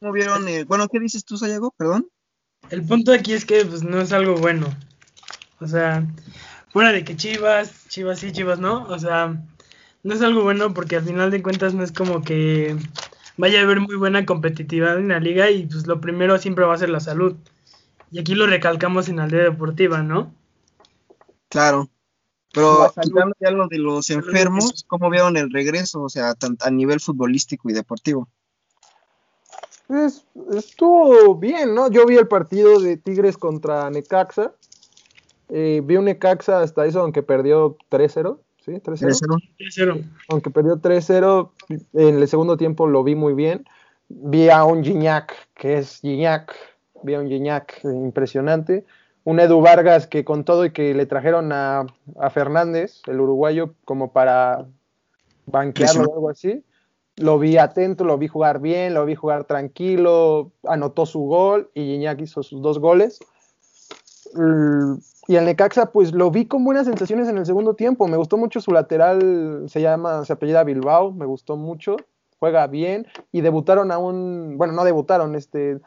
vieron? bueno, ¿qué dices tú, Sayago? Perdón el punto aquí es que pues no es algo bueno. O sea, fuera de que Chivas, Chivas sí, Chivas no, o sea, no es algo bueno porque al final de cuentas no es como que vaya a haber muy buena competitividad en la liga y pues lo primero siempre va a ser la salud. Y aquí lo recalcamos en Aldea Deportiva, ¿no? Claro. Pero hablando ya lo de los enfermos, ¿cómo vieron el regreso? O sea, a nivel futbolístico y deportivo. Pues, estuvo bien, ¿no? Yo vi el partido de Tigres contra Necaxa. Eh, vi un Necaxa hasta eso, aunque perdió 3-0. ¿sí? 3-0. Aunque perdió 3-0, en el segundo tiempo lo vi muy bien. Vi a un Gignac, que es Gignac, vi a un Gignac impresionante. Un Edu Vargas que con todo y que le trajeron a, a Fernández, el uruguayo, como para banquearlo o algo así. Lo vi atento, lo vi jugar bien, lo vi jugar tranquilo, anotó su gol y Gignac hizo sus dos goles. Y el Necaxa, pues lo vi con buenas sensaciones en el segundo tiempo. Me gustó mucho su lateral, se llama, se apellida Bilbao, me gustó mucho, juega bien. Y debutaron a un, bueno, no debutaron, este,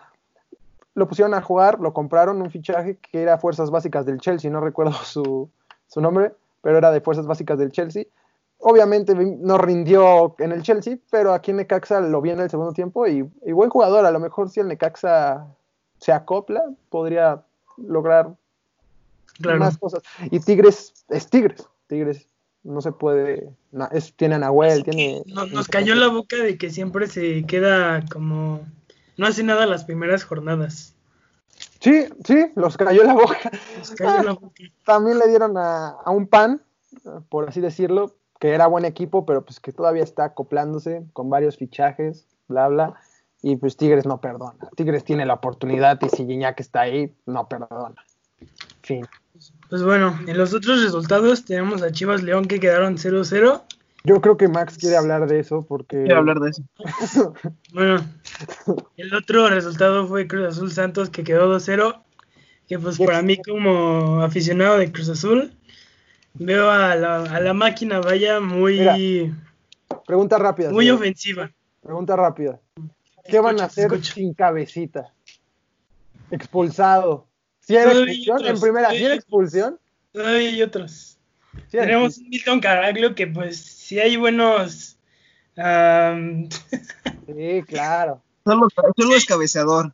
lo pusieron a jugar, lo compraron, un fichaje que era Fuerzas Básicas del Chelsea, no recuerdo su, su nombre, pero era de Fuerzas Básicas del Chelsea. Obviamente no rindió en el Chelsea, pero aquí en Necaxa lo vi en el segundo tiempo y, y buen jugador. A lo mejor si el Necaxa se acopla, podría lograr más cosas. Y Tigres es Tigres. Tigres no se puede. es, tiene a Nahuel, tiene. nos cayó la boca de que siempre se queda como. No hace nada las primeras jornadas. Sí, sí, los cayó la boca. cayó la boca. También le dieron a, a, un pan, por así decirlo, que era buen equipo, pero pues que todavía está acoplándose con varios fichajes, bla, bla. Y pues Tigres no perdona. Tigres tiene la oportunidad y si que está ahí, no perdona. Fin. Pues bueno, en los otros resultados tenemos a Chivas León que quedaron 0-0. Yo creo que Max quiere hablar de eso porque... Quiere hablar de eso. bueno, el otro resultado fue Cruz Azul Santos que quedó 2-0. Que pues para mí como aficionado de Cruz Azul, veo a la, máquina vaya muy... pregunta rápida. Muy ofensiva. Pregunta rápida. ¿Qué van a hacer sin cabecita? Expulsado. ¿Si era expulsión? En primera, ¿si era expulsión? Todavía hay otros. Tenemos un Milton Caraglio que pues si hay buenos... sí, claro. Solo, solo es cabeceador.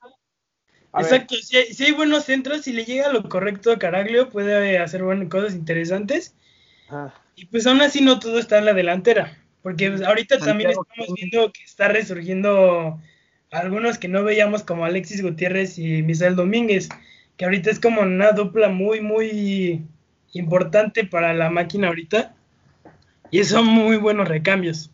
Exacto, si hay, buenos centros, si le llega lo correcto a Caraglio, puede hacer buenas cosas interesantes. Ah. Y pues aún así no todo está en la delantera, porque pues, ahorita también estamos viendo que está resurgiendo algunos que no veíamos como Alexis Gutiérrez y Misael Domínguez, que ahorita es como una dupla muy, muy importante para la máquina ahorita. Y son muy buenos recambios.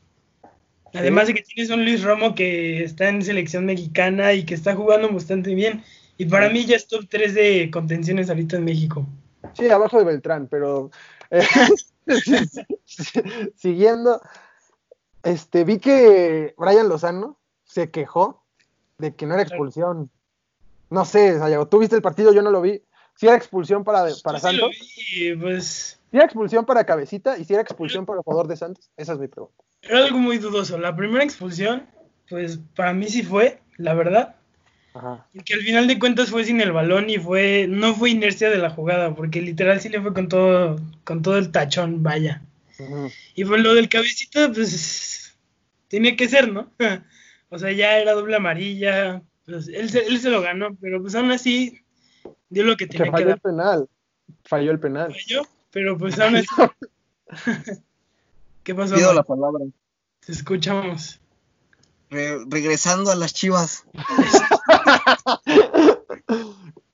Además de que tienes un Luis Romo que está en selección mexicana y que está jugando bastante bien. Y para mí ya es top 3 de contenciones ahorita en México. Sí, abajo de Beltrán, pero eh, siguiendo, este, vi que Brian Lozano se quejó de que no era expulsión. No sé, Sayago, tú viste el partido, yo no lo vi. Si era expulsión para, para Santos. Sí, pues. Si era expulsión para Cabecita y si era expulsión para el jugador de Santos, esa es mi pregunta. Era algo muy dudoso. La primera expulsión, pues para mí sí fue, la verdad. Ajá. Porque al final de cuentas fue sin el balón y fue no fue inercia de la jugada, porque literal sí le fue con todo con todo el tachón, vaya. Y pues lo del cabecita, pues tenía que ser, ¿no? o sea, ya era doble amarilla, pues él se, él se lo ganó, pero pues aún así dio lo que tenía que, falló el penal, falló el penal. Falló, pero pues aún así... ¿Qué pasó? Pido la palabra. Te escuchamos. regresando a las chivas.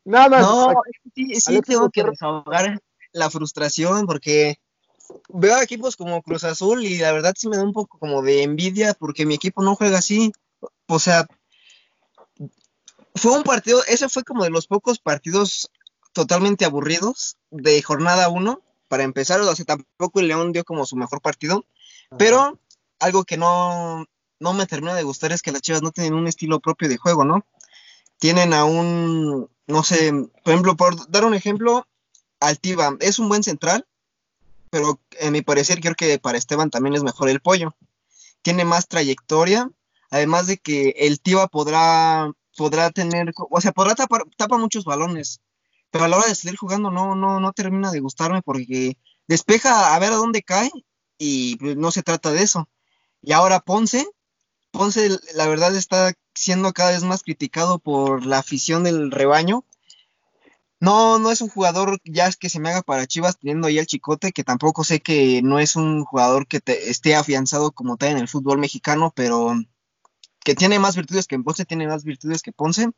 Nada No, sí, sí tengo que desahogar la frustración porque veo equipos como Cruz Azul y la verdad sí me da un poco como de envidia porque mi equipo no juega así. O sea, fue un partido, ese fue como de los pocos partidos totalmente aburridos de jornada 1 para empezar, o sea, tampoco el León dio como su mejor partido, pero algo que no, no me termina de gustar es que las Chivas no tienen un estilo propio de juego, ¿no? Tienen a un, no sé, por ejemplo, por dar un ejemplo, Altiva es un buen central, pero en mi parecer creo que para Esteban también es mejor el pollo. Tiene más trayectoria, además de que el Tiva podrá, podrá tener, o sea, podrá tapar tapa muchos balones, pero a la hora de salir jugando no, no, no termina de gustarme porque despeja a ver a dónde cae y pues, no se trata de eso. Y ahora Ponce, Ponce la verdad está siendo cada vez más criticado por la afición del rebaño. No, no es un jugador ya que se me haga para Chivas teniendo ahí al Chicote, que tampoco sé que no es un jugador que te esté afianzado como tal en el fútbol mexicano, pero que tiene más virtudes que Ponce, tiene más virtudes que Ponce.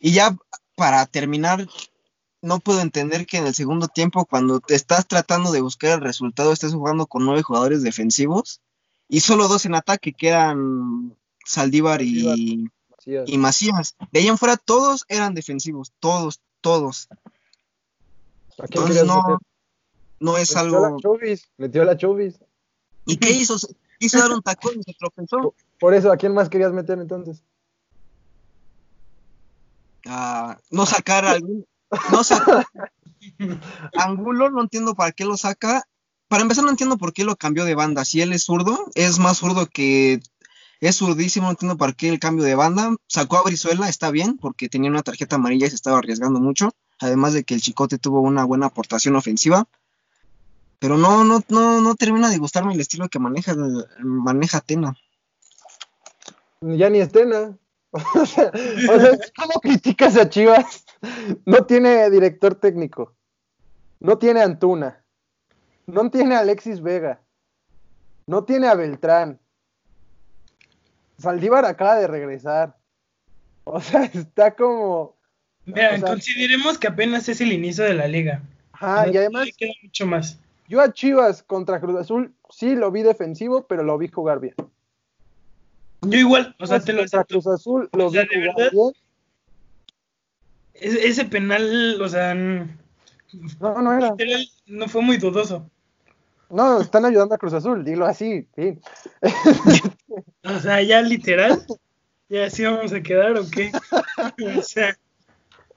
Y ya para terminar, no puedo entender que en el segundo tiempo, cuando te estás tratando de buscar el resultado, estés jugando con nueve jugadores defensivos y solo dos en ataque, que eran Saldívar y, y Macías. De ahí en fuera todos eran defensivos, todos, todos. Entonces no, no es algo. metió la Chovis. ¿Y qué hizo? Hizo dar un tacón y se tropezó. Por eso, ¿a quién más querías meter entonces? No sacar algún. No sacar. Angulo, no entiendo para qué lo saca. Para empezar, no entiendo por qué lo cambió de banda. Si él es zurdo, es más zurdo que es zurdísimo, no entiendo para qué el cambio de banda. Sacó a Brizuela, está bien, porque tenía una tarjeta amarilla y se estaba arriesgando mucho. Además de que el Chicote tuvo una buena aportación ofensiva. Pero no, no, no, no termina de gustarme el estilo que maneja, maneja Tena. Ya ni es Tena. o sea, ¿cómo criticas a Chivas? No tiene director técnico. No tiene Antuna. No tiene a Alexis Vega. No tiene a Beltrán. Saldívar acaba de regresar. O sea, está como. Vean, consideremos que apenas es el inicio de la liga. Ajá, y además. Queda mucho más. Yo a Chivas contra Cruz Azul sí lo vi defensivo, pero lo vi jugar bien. Yo igual, o sea, te lo Cruz Azul lo vi jugar bien. Ese penal, o sea. No, no era. No fue muy dudoso. No, están ayudando a Cruz Azul, dilo así, sí. o sea, ya literal, ya así vamos a quedar o qué. o sea,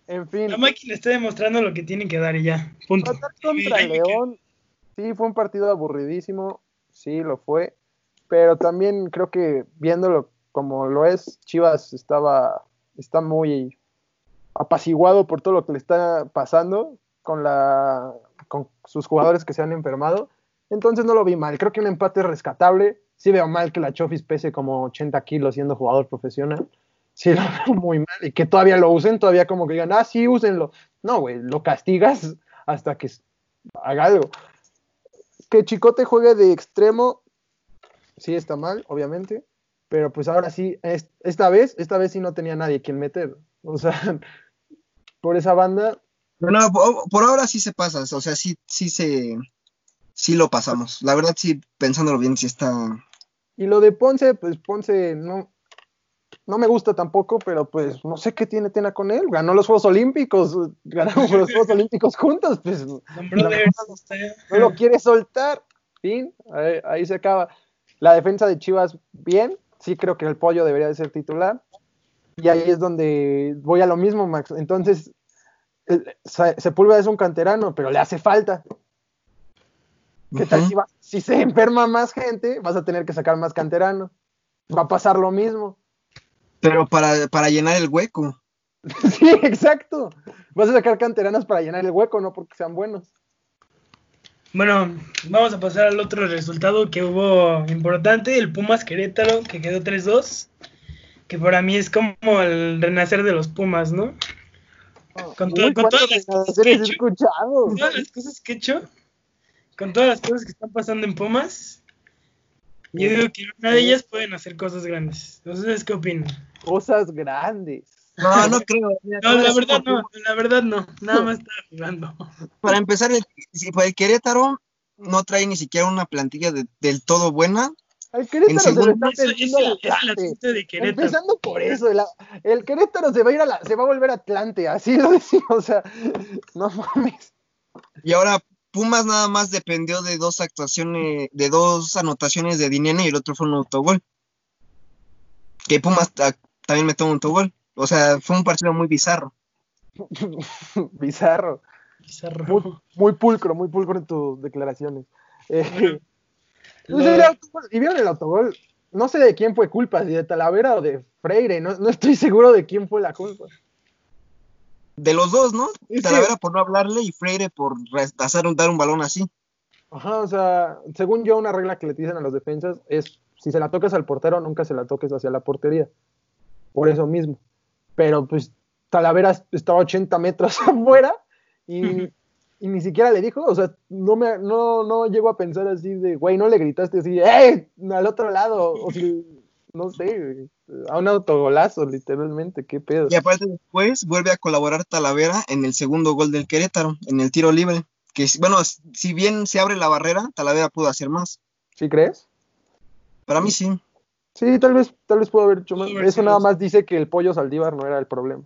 en fin. La máquina está demostrando lo que tiene que dar y ya. Punto. contra León, sí, fue un partido aburridísimo, sí, lo fue. Pero también creo que viéndolo como lo es, Chivas estaba, está muy apaciguado por todo lo que le está pasando con la con sus jugadores que se han enfermado entonces no lo vi mal. Creo que un empate es rescatable. Sí veo mal que la Chofis pese como 80 kilos siendo jugador profesional. Sí lo veo muy mal. Y que todavía lo usen, todavía como que digan, ah, sí, úsenlo. No, güey, lo castigas hasta que haga algo. Que Chicote juegue de extremo, sí está mal, obviamente. Pero pues ahora sí, esta vez, esta vez sí no tenía nadie quien meter. O sea, por esa banda. No, por ahora sí se pasa. O sea, sí, sí se sí lo pasamos. La verdad, sí, pensándolo bien, sí está. Y lo de Ponce, pues Ponce no, no me gusta tampoco, pero pues no sé qué tiene Tena con él. Ganó los Juegos Olímpicos, ganamos los Juegos Olímpicos juntos, pues no, lo quiere soltar. Fin, ahí, se acaba. La defensa de Chivas, bien. Sí creo que el pollo debería de ser titular. Y ahí es donde voy a lo mismo, Max. Entonces, Sepúlveda es un canterano, pero le hace falta. ¿Qué tal si, se enferma más gente, vas a tener que sacar más canterano? Va a pasar lo mismo. Pero para, llenar el hueco. sí, exacto. Vas a sacar canteranos para llenar el hueco, no porque sean buenos. Bueno, vamos a pasar al otro resultado que hubo importante, el Pumas Querétaro, que quedó 3-2, que para mí es como el renacer de los Pumas, ¿no? Con, todas las cosas que he hecho, todas las cosas que he hecho, con todas las cosas que están pasando en Pumas, yo digo que una de ellas pueden hacer cosas grandes. ¿Ustedes qué opinan? Cosas grandes. No, no creo. No, la verdad no, la verdad no. Nada más estaba jugando. Para empezar, el, el Querétaro no trae ni siquiera una plantilla del todo buena. El Querétaro se le está Atlante. Empezando por eso, el, Querétaro se va a ir a la, se va a volver Atlante, así lo decimos, o sea, no mames. Y ahora Pumas nada más dependió de dos actuaciones, de dos anotaciones de Dinene y el otro fue un autogol. Que Pumas también metió un autogol. O sea, fue un partido muy bizarro. bizarro. Bizarro. Muy, pulcro, muy pulcro en tus declaraciones. Eh, y vieron el autogol. No sé de quién fue culpa, si de Talavera o de Freire. No, no estoy seguro de quién fue la culpa de los dos, ¿no? Talavera por no hablarle y Freire por hacer un, dar un balón así. Ajá, o sea, según yo, una regla que le dicen a los defensas es: si se la toques al portero, nunca se la toques hacia la portería. Por eso mismo. Pero pues Talavera estaba 80 metros afuera y, ni siquiera le dijo, o sea, no me no, no llego a pensar así de, güey, no le gritaste así, ¡eh! al otro lado, o si no sé, a un autogolazo, literalmente, qué pedo. Y aparte después vuelve a colaborar Talavera en el segundo gol del Querétaro, en el tiro libre. Que bueno, si bien se abre la barrera, Talavera pudo hacer más. ¿Sí crees? Para mí sí. Sí, tal vez, tal vez pudo haber hecho más. Eso nada más dice que el pollo Saldívar no era el problema.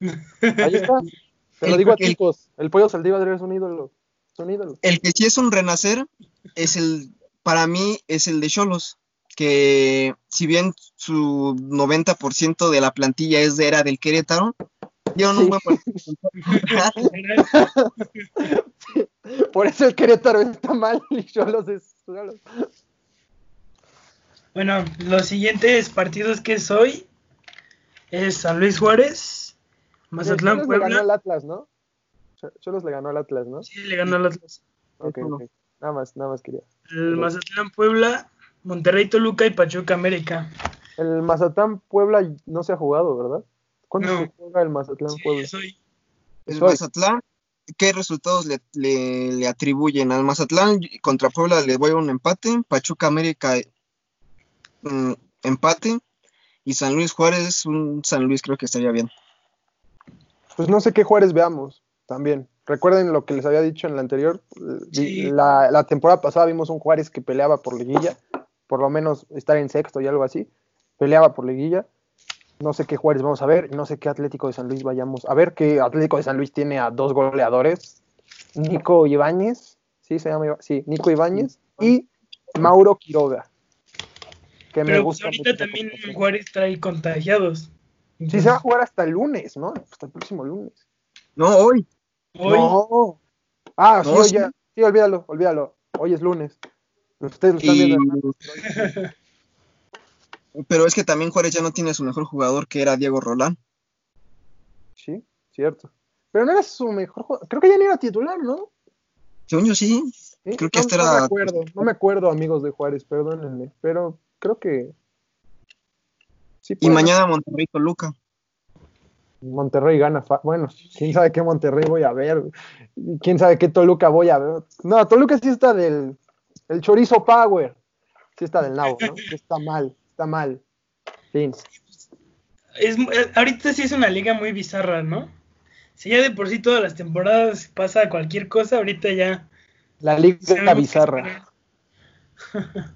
Ahí está. Te lo digo a chicos, el pollo Saldívar es un ídolo. Es un ídolo. El que sí es un renacer es el, para mí, es el de Cholos que si bien su 90% de la plantilla es de era del Querétaro, yo no Por eso el Querétaro está mal y yo los Bueno, los siguientes partidos que soy es San Luis Juárez, Mazatlán Puebla. le ganó al Atlas, ¿no? Cholos le ganó al Atlas, ¿no? Sí, le ganó al Atlas. Ok, ok. Nada más, nada más quería. El Mazatlán Puebla, Monterrey, Toluca y Pachuca América. El Mazatlán Puebla no se ha jugado, ¿verdad? ¿Cuándo se juega el Mazatlán Puebla? El Mazatlán, ¿qué resultados le, atribuyen al Mazatlán? Contra Puebla le voy a un empate, Pachuca América mm, empate y San Luis Juárez, un San Luis creo que estaría bien. Pues no sé qué Juárez veamos también. Recuerden lo que les había dicho en la anterior. La, la, temporada pasada vimos un Juárez que peleaba por liguilla por lo menos estar en sexto y algo así. Peleaba por liguilla. No sé qué Juárez vamos a ver, no sé qué Atlético de San Luis vayamos a ver, que Atlético de San Luis tiene a dos goleadores, Nico Ibáñez, sí se llama, sí, Nico Ibáñez y Mauro Quiroga. Que me gusta ahorita también Juárez trae contagiados. Sí, se va a jugar hasta el lunes, ¿no? Hasta el próximo lunes. No, hoy. Hoy. No. Ah, sí, sí. Ya. sí, olvídalo, olvídalo. Hoy es lunes. Ustedes lo están viendo. Pero es que también Juárez ya no tiene su mejor jugador, que era Diego Rolán. Sí, cierto. Pero no era su mejor jugador. Creo que ya ni era titular, ¿no? Según yo sí. Creo que este era. No me acuerdo, no me acuerdo, amigos de Juárez, perdónenme. Pero creo que. Sí y mañana Monterrey Toluca. Monterrey gana. Bueno, quién sabe qué Monterrey voy a ver. Quién sabe qué Toluca voy a ver. No, Toluca sí está del, el chorizo power. Sí está del nabo, ¿no? Está mal, está mal. Fin. Es, eh, ahorita sí es una liga muy bizarra, ¿no? Si ya de por sí todas las temporadas pasa cualquier cosa, ahorita ya. La liga bizarra.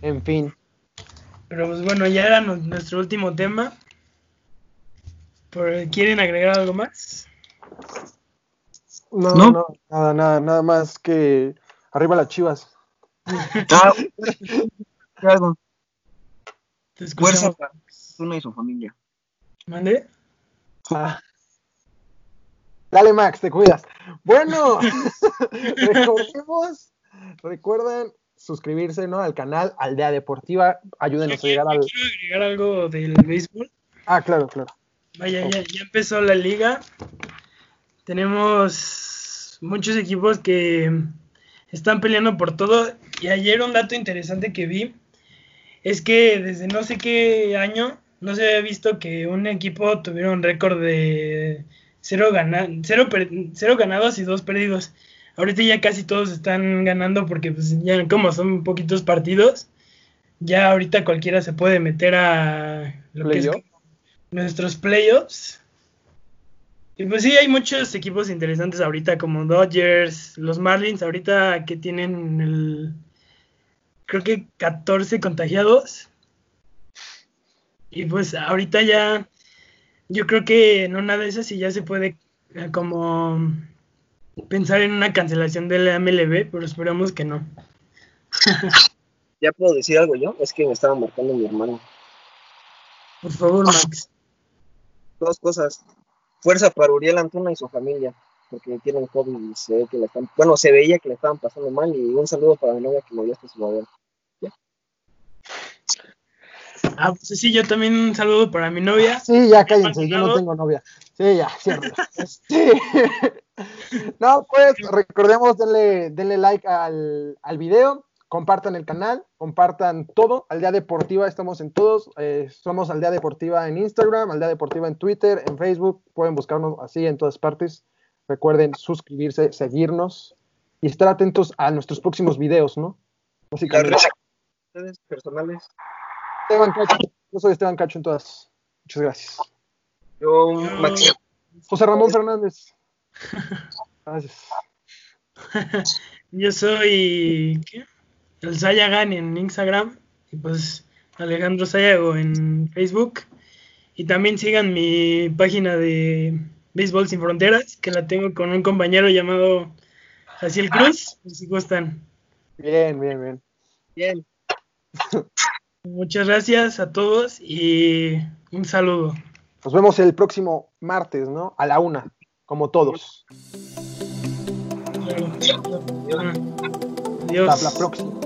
en fin. Pero pues bueno, ya era nuestro último tema. ¿Quieren agregar algo más? No, no, no, nada, nada, nada más que arriba las chivas. Ah, Fuerza para una y su familia. ¿Mande? Ah. Dale, Max, te cuidas. Bueno, recordemos, recuerden suscribirse ¿no? al canal Aldea Deportiva. Ayúdenos a llegar al. Quiero agregar algo del béisbol. Ah, claro, claro. Vaya, ya, ya empezó la liga. Tenemos muchos equipos que están peleando por todo. Y ayer un dato interesante que vi es que desde no sé qué año no se había visto que un equipo tuviera un récord de cero, cero, ganados y dos perdidos. Ahorita ya casi todos están ganando porque pues ya como son poquitos partidos, ya ahorita cualquiera se puede meter a lo que es nuestros playoffs y pues sí, hay muchos equipos interesantes ahorita, como Dodgers, los Marlins, ahorita que tienen el, creo que 14 contagiados. Y pues ahorita ya, yo creo que en una de esas sí ya se puede eh, como pensar en una cancelación del MLB, pero esperamos que no. ¿Ya puedo decir algo yo? Es que me estaba marcando mi hermano. Por favor, Max. Dos cosas fuerza para Uriel Antuna y su familia, porque tienen COVID y se ve que le están, bueno, se veía que le estaban pasando mal y un saludo para mi novia que me dio hasta su novia. Ah, pues sí, yo también un saludo para mi novia. Sí, ya cállense, yo no tengo novia. Sí, ya, cierto. sí. no, pues recordemos, denle, denle like al, al video, compartan el canal, compartan todo. Aldea Deportiva, estamos en todos. Eh, somos Aldea Deportiva en Instagram, Aldea Deportiva en Twitter, en Facebook. Pueden buscarnos así en todas partes. Recuerden suscribirse, seguirnos y estar atentos a nuestros próximos videos, ¿no? Básicamente. personales. Esteban Cacho. Yo soy Esteban Cacho en todas. Muchas gracias. Yo, Maxi. José Ramón Fernández. Gracias. Yo soy ¿qué? el Sayagan en Instagram y pues Alejandro Sayago en Facebook. Y también sigan mi página de Béisbol Sin Fronteras, que la tengo con un compañero llamado Jaciel Cruz, si gustan. Bien, bien, bien. Bien. Muchas gracias a todos y un saludo. Nos vemos el próximo martes, ¿no? A la una, como todos. Adiós. la próxima.